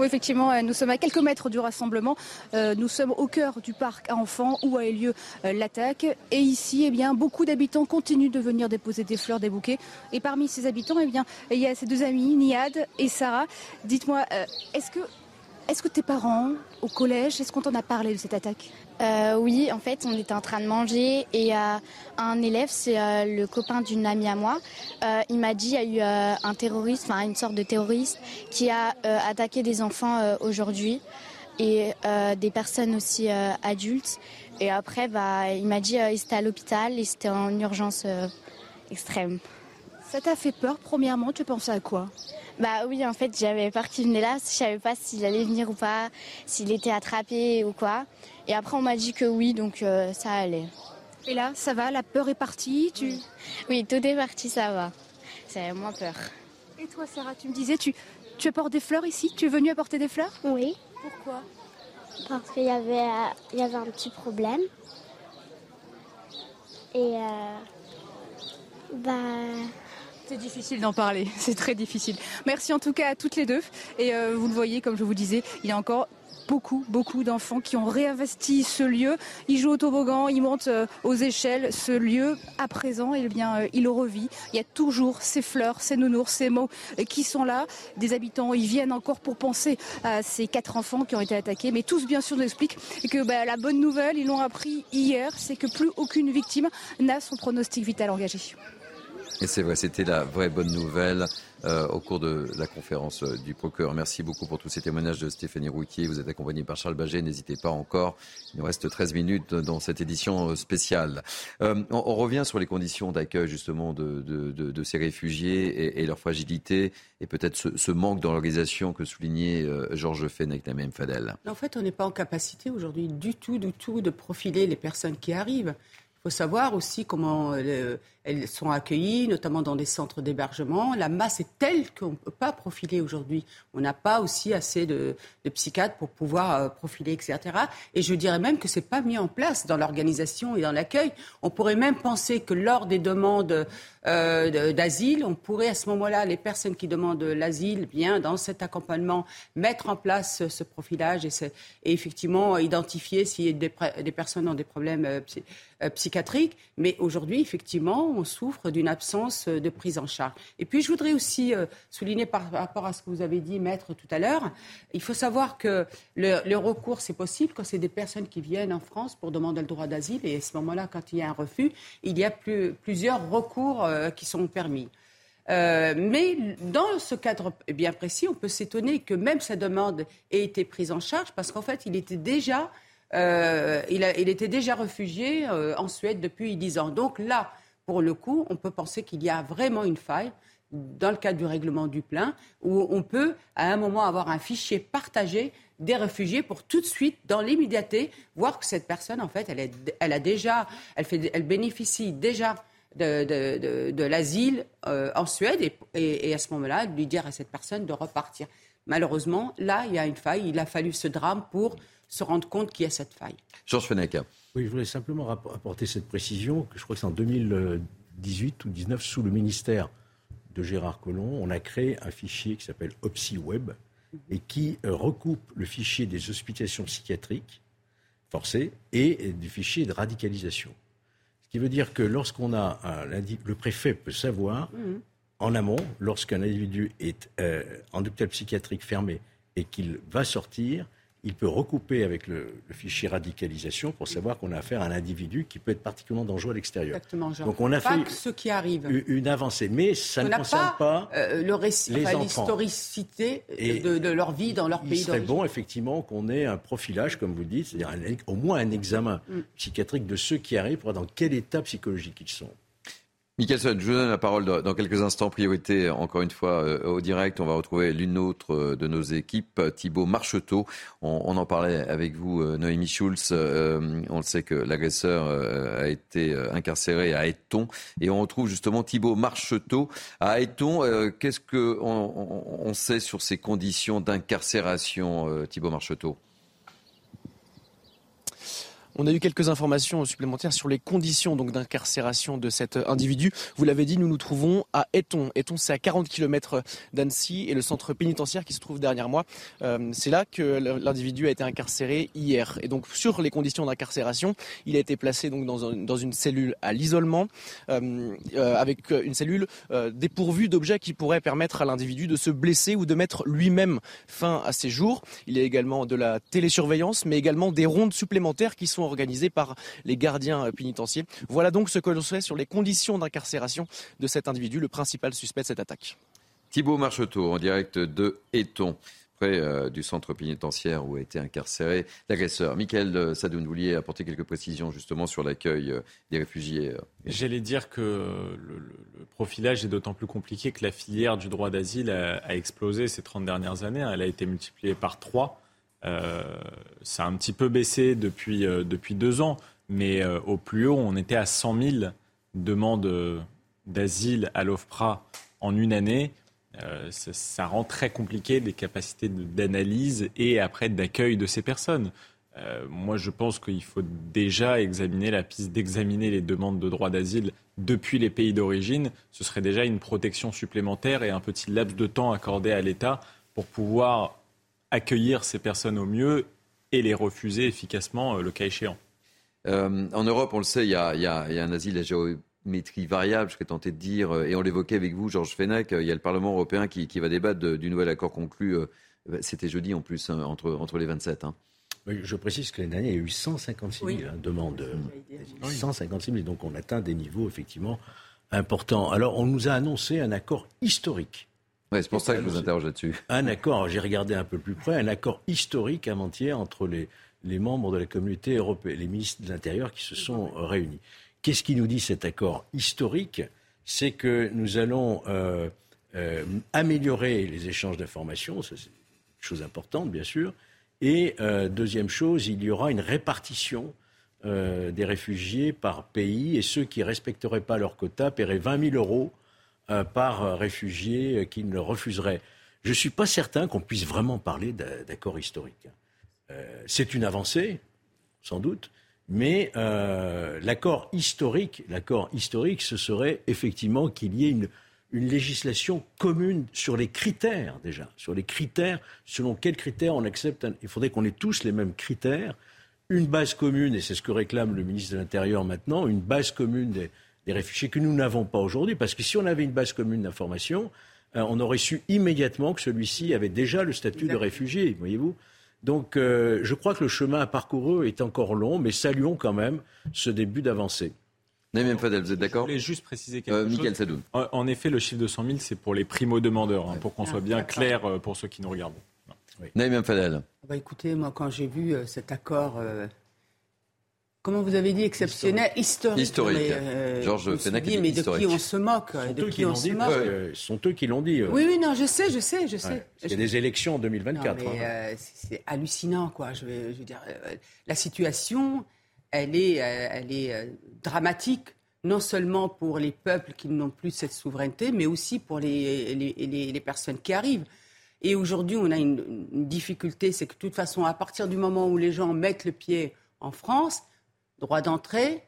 Oui, effectivement, euh, nous sommes à quelques mètres du rassemblement. Euh, nous sommes au cœur du parc à enfants où a eu lieu euh, l'attaque. Et ici, eh bien, beaucoup d'habitants continuent de venir déposer des fleurs, des bouquets. Et parmi ces habitants, eh bien, il y a ces deux amis, Niad et Sarah. Dites-moi, est-ce que est-ce que tes parents, au collège, est-ce qu'on t'en a parlé de cette attaque? Euh, Oui, en fait, on était en train de manger et euh, un élève, c'est euh, le copain d'une amie à moi, il m'a dit il y a eu un terroriste, enfin une sorte de terroriste, qui a attaqué des enfants aujourd'hui et des personnes aussi adultes. Et après, bah, il m'a dit il était à l'hôpital et c'était en urgence extrême. Ça t'a fait peur, premièrement? Tu pensais à quoi? Bah oui, en fait, j'avais peur qu'il venait là. Je savais pas s'il allait venir ou pas, s'il était attrapé ou quoi. Et après, on m'a dit que oui, donc euh, ça allait. Et là, ça va La peur est partie tu... Oui, tout est parti, ça va. C'est moins peur. Et toi, Sarah, tu me disais, tu, tu apportes des fleurs ici? Tu es venue apporter des fleurs? Oui. Pourquoi? Parce qu'il y avait, euh, il y avait un petit problème. Et euh, bah c'est difficile d'en parler, c'est très difficile. Merci en tout cas à toutes les deux. Et euh, vous le voyez, comme je vous disais, il y a encore beaucoup, beaucoup d'enfants qui ont réinvesti ce lieu. Ils jouent au toboggan, ils montent euh, aux échelles. Ce lieu, à présent, eh bien, euh, il revit. Il y a toujours ces fleurs, ces nounours, ces mots qui sont là. Des habitants, ils viennent encore pour penser à ces quatre enfants qui ont été attaqués. Mais tous, bien sûr, nous expliquent que bah, la bonne nouvelle, ils l'ont appris hier, c'est que plus aucune victime n'a son pronostic vital engagé. Et c'est vrai, c'était la vraie bonne nouvelle euh, au cours de la conférence euh, du procureur. Merci beaucoup pour tous ces témoignages de Stéphanie Rouquier. Vous êtes accompagné par Charles Baget. N'hésitez pas encore. Il nous reste 13 minutes dans cette édition euh, spéciale. on, revient sur les conditions d'accueil justement de, de, ces réfugiés et, leur fragilité et peut-être ce, manque d'organisation que soulignait Georges Fenech, la même Fadel. En fait, on n'est pas en capacité aujourd'hui du tout, du tout de profiler les personnes qui arrivent. Il faut savoir aussi comment euh, elles sont accueillies, notamment dans des centres d'hébergement. La masse est telle qu'on ne peut pas profiler aujourd'hui. On n'a pas aussi assez de, psychiatres pour pouvoir euh, profiler, etc. Et je dirais même que ce n'est pas mis en place dans l'organisation et dans l'accueil. On pourrait même penser que lors des demandes euh, d'asile, on pourrait à ce moment-là, les personnes qui demandent l'asile, bien dans cet accompagnement, mettre en place ce profilage et, effectivement identifier si des, des personnes ont des problèmes psychiatriques. Mais aujourd'hui, effectivement, on souffre d'une absence de prise en charge. Et puis, je voudrais aussi euh, souligner par rapport à ce que vous avez dit, maître, tout à l'heure, il faut savoir que le, recours, c'est possible quand c'est des personnes qui viennent en France pour demander le droit d'asile. Et à ce moment-là, quand il y a un refus, il y a plusieurs recours euh, qui sont permis. Euh, mais dans ce cadre bien précis, on peut s'étonner que même sa demande ait été prise en charge parce qu'en fait, il était déjà, euh, il, était déjà réfugié euh, en Suède depuis dix ans. Donc là, pour le coup, on peut penser qu'il y a vraiment une faille dans le cadre du règlement du plein, où on peut à un moment avoir un fichier partagé des réfugiés pour tout de suite, dans l'immédiateté, voir que cette personne, en fait, elle, elle a déjà, elle, bénéficie déjà de, l'asile euh, en Suède et, à ce moment-là, lui dire à cette personne de repartir. Malheureusement, là, il y a une faille. Il a fallu ce drame pour se rendre compte qu'il y a cette faille. Georges Fenech. Oui, je voulais simplement apporter cette précision, que je crois que c'est en 2018 ou 2019, sous le ministère de Gérard Collomb, on a créé un fichier qui s'appelle OpsiWeb et qui euh, recoupe le fichier des hospitalisations psychiatriques forcées et du fichier de radicalisation. Ce qui veut dire que lorsqu'on a un, le préfet peut savoir mhm. en amont, lorsqu'un individu est euh, en hôpital psychiatrique fermé et qu'il va sortir, il peut recouper avec le, fichier radicalisation pour savoir qu'on a affaire à un individu qui peut être particulièrement dangereux à l'extérieur. Exactement, genre. Donc on a fait ce qui arrive. Une avancée, mais ça ne concerne pas, euh, le récit, l'historicité de, de, leur vie dans leur pays. Il serait bon effectivement qu'on ait un profilage, comme vous dites, c'est-à-dire au moins un examen mm. psychiatrique de ceux qui arrivent pour voir dans quel état psychologique ils sont. Michelson, je vous donne la parole dans quelques instants. Priorité, encore une fois, euh, au direct. On va retrouver l'une autre euh, de nos équipes, Thibaut Marcheteau. On, en parlait avec vous, euh, Noémie Schulz. on le sait que l'agresseur a été incarcéré à Eton. Et on retrouve justement Thibaut Marcheteau à Eton. Qu'est-ce qu'on on sait sur ces conditions d'incarcération, Thibaut Marcheteau? On a eu quelques informations supplémentaires sur les conditions donc d'incarcération de cet individu. Vous l'avez dit, nous nous trouvons à Eton. Eton, c'est à 40 km d'Annecy et le centre pénitentiaire qui se trouve derrière moi. Euh, c'est là que l'individu a été incarcéré hier. Et donc sur les conditions d'incarcération, il a été placé donc dans, une cellule à l'isolement, euh, euh, avec une cellule dépourvue d'objets qui pourraient permettre à l'individu de se blesser ou de mettre lui-même fin à ses jours. Il y a également de la télésurveillance, mais également des rondes supplémentaires qui sont organisés par les gardiens euh, pénitentiaires. Voilà donc ce que l'on sait sur les conditions d'incarcération de cet individu, le principal suspect de cette attaque. Thibault Marcheteau, en direct de Eton près euh, du centre pénitentiaire où a été incarcéré l'agresseur. Michael euh, Sadoun, vous vouliez apporter quelques précisions justement sur l'accueil des réfugiés. J'allais dire que le, profilage est d'autant plus compliqué que la filière du droit d'asile a, explosé ces 30 dernières années. Elle a été multipliée par 3. Euh, ça a un petit peu baissé depuis, euh, depuis deux ans, mais euh, au plus haut, on était à 100 000 demandes d'asile à l'OFPRA en une année. ça, rend très compliqué les capacités d'analyse et après d'accueil de ces personnes. moi, je pense qu'il faut déjà examiner la piste d'examiner les demandes de droit d'asile depuis les pays d'origine. Ce serait déjà une protection supplémentaire et un petit laps de temps accordé à l'État pour pouvoir accueillir ces personnes au mieux et les refuser efficacement euh, le cas échéant. Euh, en Europe, on le sait, il y, a, un asile à géométrie variable, je serais tenté de dire, euh, et on l'évoquait avec vous, Georges Fenech, il y a le Parlement européen qui, va débattre du nouvel accord conclu, bah, c'était jeudi en plus, hein, entre, entre les 27. Hein. je précise que l'année dernière, il y a eu 156 000 hein, demandes. 156 000, donc on atteint des niveaux effectivement importants. Alors, on nous a annoncé un accord historique c'est pour ça que je vous interroge là-dessus. Un accord, j'ai regardé un peu plus près, un accord historique avant-hier entre les, les membres de la communauté européenne, les ministres de l'Intérieur qui se sont réunis. Qu'est-ce qui nous dit cet accord historique? C'est que nous allons euh, euh, améliorer les échanges d'informations, c'est une chose importante bien sûr, et euh, deuxième chose, il y aura une répartition des réfugiés par pays, et ceux qui ne respecteraient pas leur quota paieraient 20 000 euros par réfugiés euh, qui ne refuseraient. Je ne suis pas certain qu'on puisse vraiment parler d'accord historique. Euh, c'est une avancée, sans doute, mais l'accord historique, historique, ce serait effectivement qu'il y ait une législation commune sur les critères déjà, sur les critères, selon quels critères on accepte. Il faudrait qu'on ait tous les mêmes critères, une base commune, et c'est ce que réclame le ministre de l'Intérieur maintenant, une base commune des, des réfugiés que nous n'avons pas aujourd'hui. Parce que si on avait une base commune d'information, euh, on aurait su immédiatement que celui-ci avait déjà le statut de réfugié, voyez-vous. Donc euh, je crois que le chemin à parcourir est encore long, mais saluons quand même ce début d'avancée. Naïm Fadel, vous êtes d'accord? Je voulais juste préciser quelque chose. Sadoun. En, en, effet, le chiffre de 100 000, c'est pour les primo-demandeurs, hein, pour qu'on soit bien clair euh, pour ceux qui nous regardent. Oui. Naïm Fadel. Bah, écoutez, moi, quand j'ai vu euh, cet accord, euh, comment vous avez dit, exceptionnel, historique. Historique. Mais, euh, Georges Fenech dit, mais de qui on se moque De qui, qui on se moque Ce sont eux qui l'ont dit. Oui, oui, non, je sais, je sais, je sais. Ouais. Il y a des élections en 2024. Non, mais, hein. c'est hallucinant, quoi. Je veux, je veux dire, la situation, elle est, elle est dramatique non seulement pour les peuples qui n'ont plus cette souveraineté, mais aussi pour les, les, les, les personnes qui arrivent. Et aujourd'hui, on a une, une difficulté, c'est que de toute façon, à partir du moment où les gens mettent le pied en France, droit d'entrée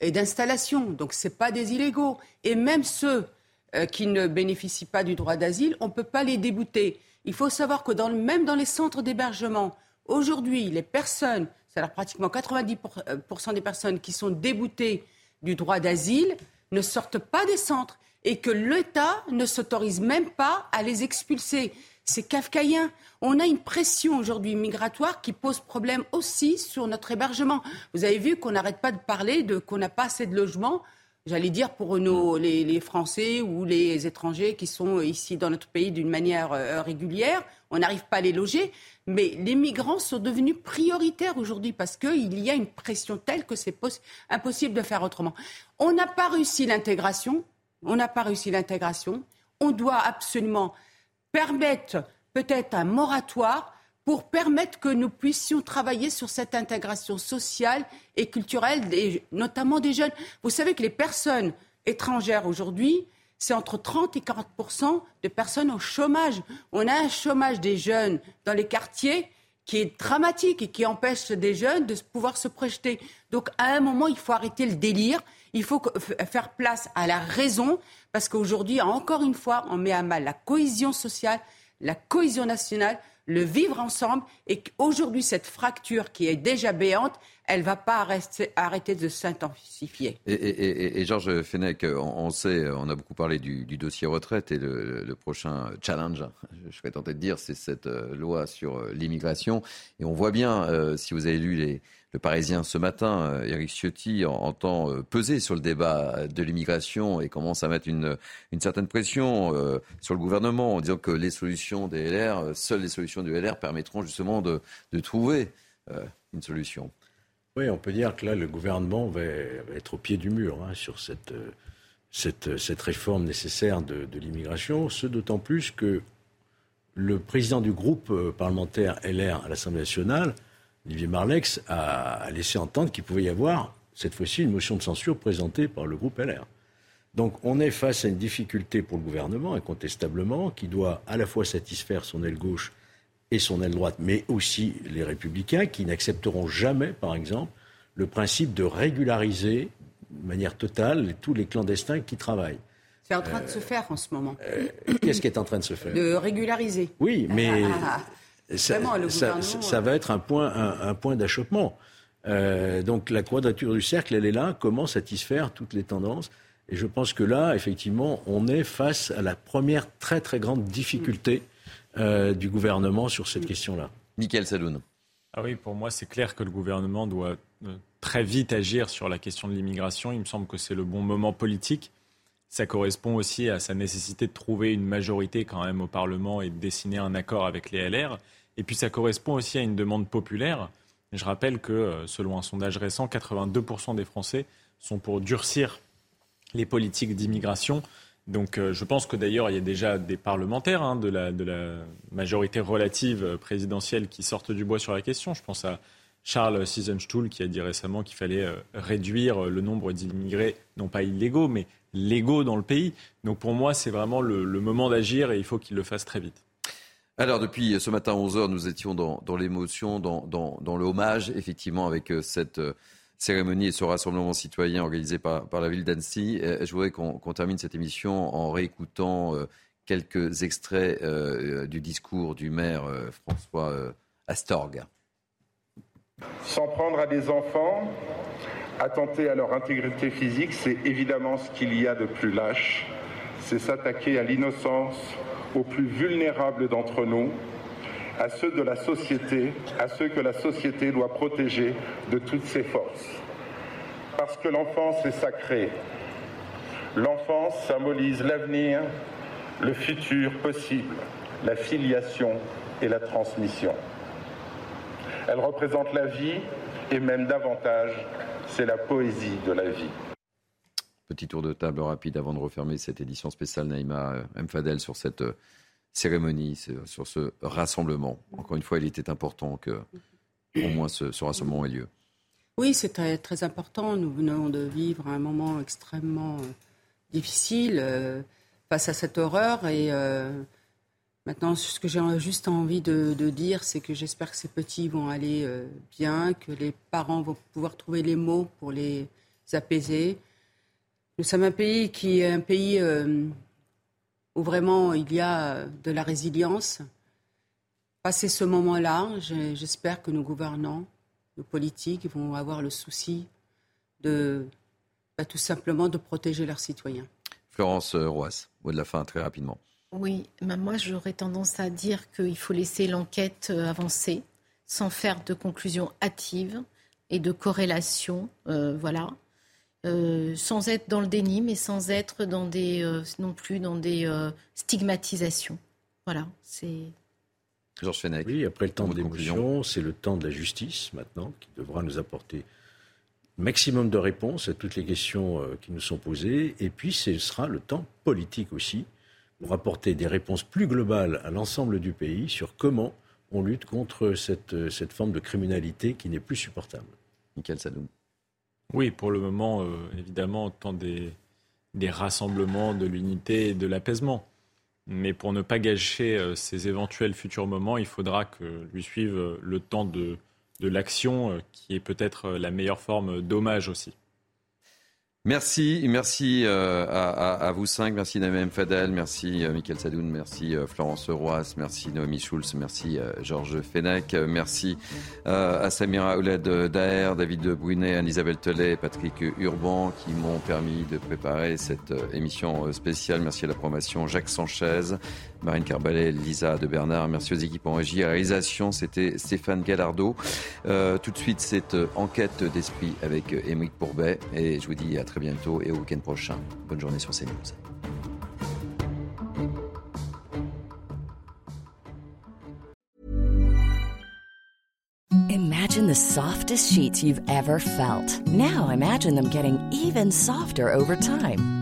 et d'installation. Donc, ce pas des illégaux. Et même ceux euh, qui ne bénéficient pas du droit d'asile, on ne peut pas les débouter. Il faut savoir que dans, même dans les centres d'hébergement, aujourd'hui, les personnes, c'est-à-dire pratiquement 90% des personnes qui sont déboutées du droit d'asile ne sortent pas des centres et que l'État ne s'autorise même pas à les expulser. C'est kafkaïen. On a une pression aujourd'hui migratoire qui pose problème aussi sur notre hébergement. Vous avez vu qu'on n'arrête pas de parler de qu'on n'a pas assez de logements. J'allais dire pour nos, les, les, Français ou les étrangers qui sont ici dans notre pays d'une manière euh, régulière. On n'arrive pas à les loger. Mais les migrants sont devenus prioritaires aujourd'hui parce qu'il y a une pression telle que c'est impossible de faire autrement. On n'a pas réussi l'intégration. On n'a pas réussi l'intégration. On doit absolument permettre peut-être un moratoire pour permettre que nous puissions travailler sur cette intégration sociale et culturelle, notamment des jeunes. Vous savez que les personnes étrangères aujourd'hui, c'est entre 30 et 40 de personnes au chômage. On a un chômage des jeunes dans les quartiers qui est dramatique et qui empêche des jeunes de pouvoir se projeter. Donc à un moment, il faut arrêter le délire, il faut faire place à la raison, parce qu'aujourd'hui, encore une fois, on met à mal la cohésion sociale, la cohésion nationale, le vivre ensemble, et qu'aujourd'hui, cette fracture qui est déjà béante, elle ne va pas arrêter de s'intensifier. Et, Georges Fenech, on, sait, on a beaucoup parlé du, dossier retraite et le, le, prochain challenge, je serais tenté de dire, c'est cette euh, loi sur euh, l'immigration. Et on voit bien, euh, si vous avez lu les, le Parisien ce matin, Eric Ciotti entend peser sur le débat de l'immigration et commence à mettre une, une certaine pression euh, sur le gouvernement en disant que les solutions des LR, seules les solutions du LR permettront justement de, de trouver euh, une solution. Oui, on peut dire que là, le gouvernement va, va être au pied du mur hein, sur cette, cette, cette, réforme nécessaire de, de l'immigration, ce d'autant plus que le président du groupe parlementaire LR à l'Assemblée nationale, Olivier Marlex, a laissé entendre qu'il pouvait y avoir, cette fois-ci, une motion de censure présentée par le groupe LR. Donc on est face à une difficulté pour le gouvernement, incontestablement, qui doit à la fois satisfaire son aile gauche et son aile droite, mais aussi les républicains qui n'accepteront jamais, par exemple, le principe de régulariser de manière totale tous les clandestins qui travaillent. C'est en train euh, de se faire en ce moment. Euh, Qu'est-ce qui est en train de se faire? De régulariser. Oui, mais ça, Vraiment, ça, ça, va être un point, un, un point d'achoppement. Euh, donc la quadrature du cercle, elle est là. Comment satisfaire toutes les tendances? Et je pense que là, effectivement, on est face à la première très très grande difficulté euh, du gouvernement sur cette question-là. Michael Saloun. Ah oui, pour moi, c'est clair que le gouvernement doit euh, très vite agir sur la question de l'immigration. Il me semble que c'est le bon moment politique. Ça correspond aussi à sa nécessité de trouver une majorité quand même au Parlement et de dessiner un accord avec les LR. Et puis ça correspond aussi à une demande populaire. Je rappelle que, euh, selon un sondage récent, 82% des Français sont pour durcir les politiques d'immigration. Donc euh, je pense que d'ailleurs il y a déjà des parlementaires hein, de, la, majorité relative présidentielle qui sortent du bois sur la question. Je pense à Charles Siesenstuhl qui a dit récemment qu'il fallait euh, réduire le nombre d'immigrés, non pas illégaux, mais légaux dans le pays. Donc pour moi c'est vraiment le, le moment d'agir et il faut qu'il le fasse très vite. Alors depuis ce matin 11h, nous étions dans, l'émotion, dans, dans, dans, le hommage, effectivement, avec euh, cette cérémonie et ce rassemblement citoyen organisé par, la ville d'Annecy. Je voudrais qu'on qu termine cette émission en réécoutant euh, quelques extraits euh, du discours du maire François Astorg. S'en prendre à des enfants, attenter à leur intégrité physique, c'est évidemment ce qu'il y a de plus lâche. C'est s'attaquer à l'innocence, aux plus vulnérables d'entre nous, à ceux de la société, à ceux que la société doit protéger de toutes ses forces. Parce que l'enfance est sacrée. L'enfance symbolise l'avenir, le futur possible, la filiation et la transmission. Elle représente la vie et même davantage, c'est la poésie de la vie. Petit tour de table rapide avant de refermer cette édition spéciale Naïma euh, Mfadel sur cette euh, cérémonie, sur ce rassemblement. Encore une fois, il était important que au moins ce, rassemblement ait lieu. Oui, c'est très, important. Nous venons de vivre un moment extrêmement euh, difficile face à cette horreur et Maintenant, ce que j'ai juste envie de, dire, c'est que j'espère que ces petits vont aller bien, que les parents vont pouvoir trouver les mots pour les apaiser. Nous sommes un pays qui est un pays euh, où vraiment il y a de la résilience. Passer ce moment-là, j'espère que nos gouvernants, nos politiques vont avoir le souci de bah, tout simplement de protéger leurs citoyens. Florence euh, Roas, mot de la fin très rapidement. Oui, moi j'aurais tendance à dire qu'il faut laisser l'enquête euh, avancer sans faire de conclusions hâtives et de corrélations, euh, voilà, euh, sans être dans le déni, mais sans être dans des, non plus dans des stigmatisations. Voilà, c'est. Georges Fenech. Oui, après le temps de d'émotion, c'est le temps de la justice maintenant qui devra nous apporter maximum de réponses à toutes les questions qui nous sont posées. Et puis, ce sera le temps politique aussi pour apporter des réponses plus globales à l'ensemble du pays sur comment on lutte contre cette, cette forme de criminalité qui n'est plus supportable. Michael Sadoum. Oui, pour le moment, euh, évidemment, tant des, des rassemblements, de l'unité et de l'apaisement. Mais pour ne pas gâcher euh, ces éventuels futurs moments, il faudra que lui suive euh, le temps de, de l'action, qui est peut-être la meilleure forme d'hommage aussi. Merci, merci euh, à, vous cinq, merci Naïm Fadel, merci euh, Michael Sadoun, merci euh, Florence Roas, merci Noémie Schulz, merci Georges Fenech, merci à Samira Ouled Daher, David Brunet, Anne-Isabelle Telet, Patrick Urban qui m'ont permis de préparer cette émission spéciale. Merci à la promotion Jacques Sanchez, Marine Carbalet, Lisa de Bernard. Merci aux équipes en régie. réalisation, c'était Stéphane Gallardo. Euh, tout de suite, cette enquête d'esprit avec Émeric Pourbet. Et je vous dis à très bientôt et au week-end prochain. Bonne journée sur CNews. Imagine the softest sheets you've ever felt. Now imagine them getting even softer over time.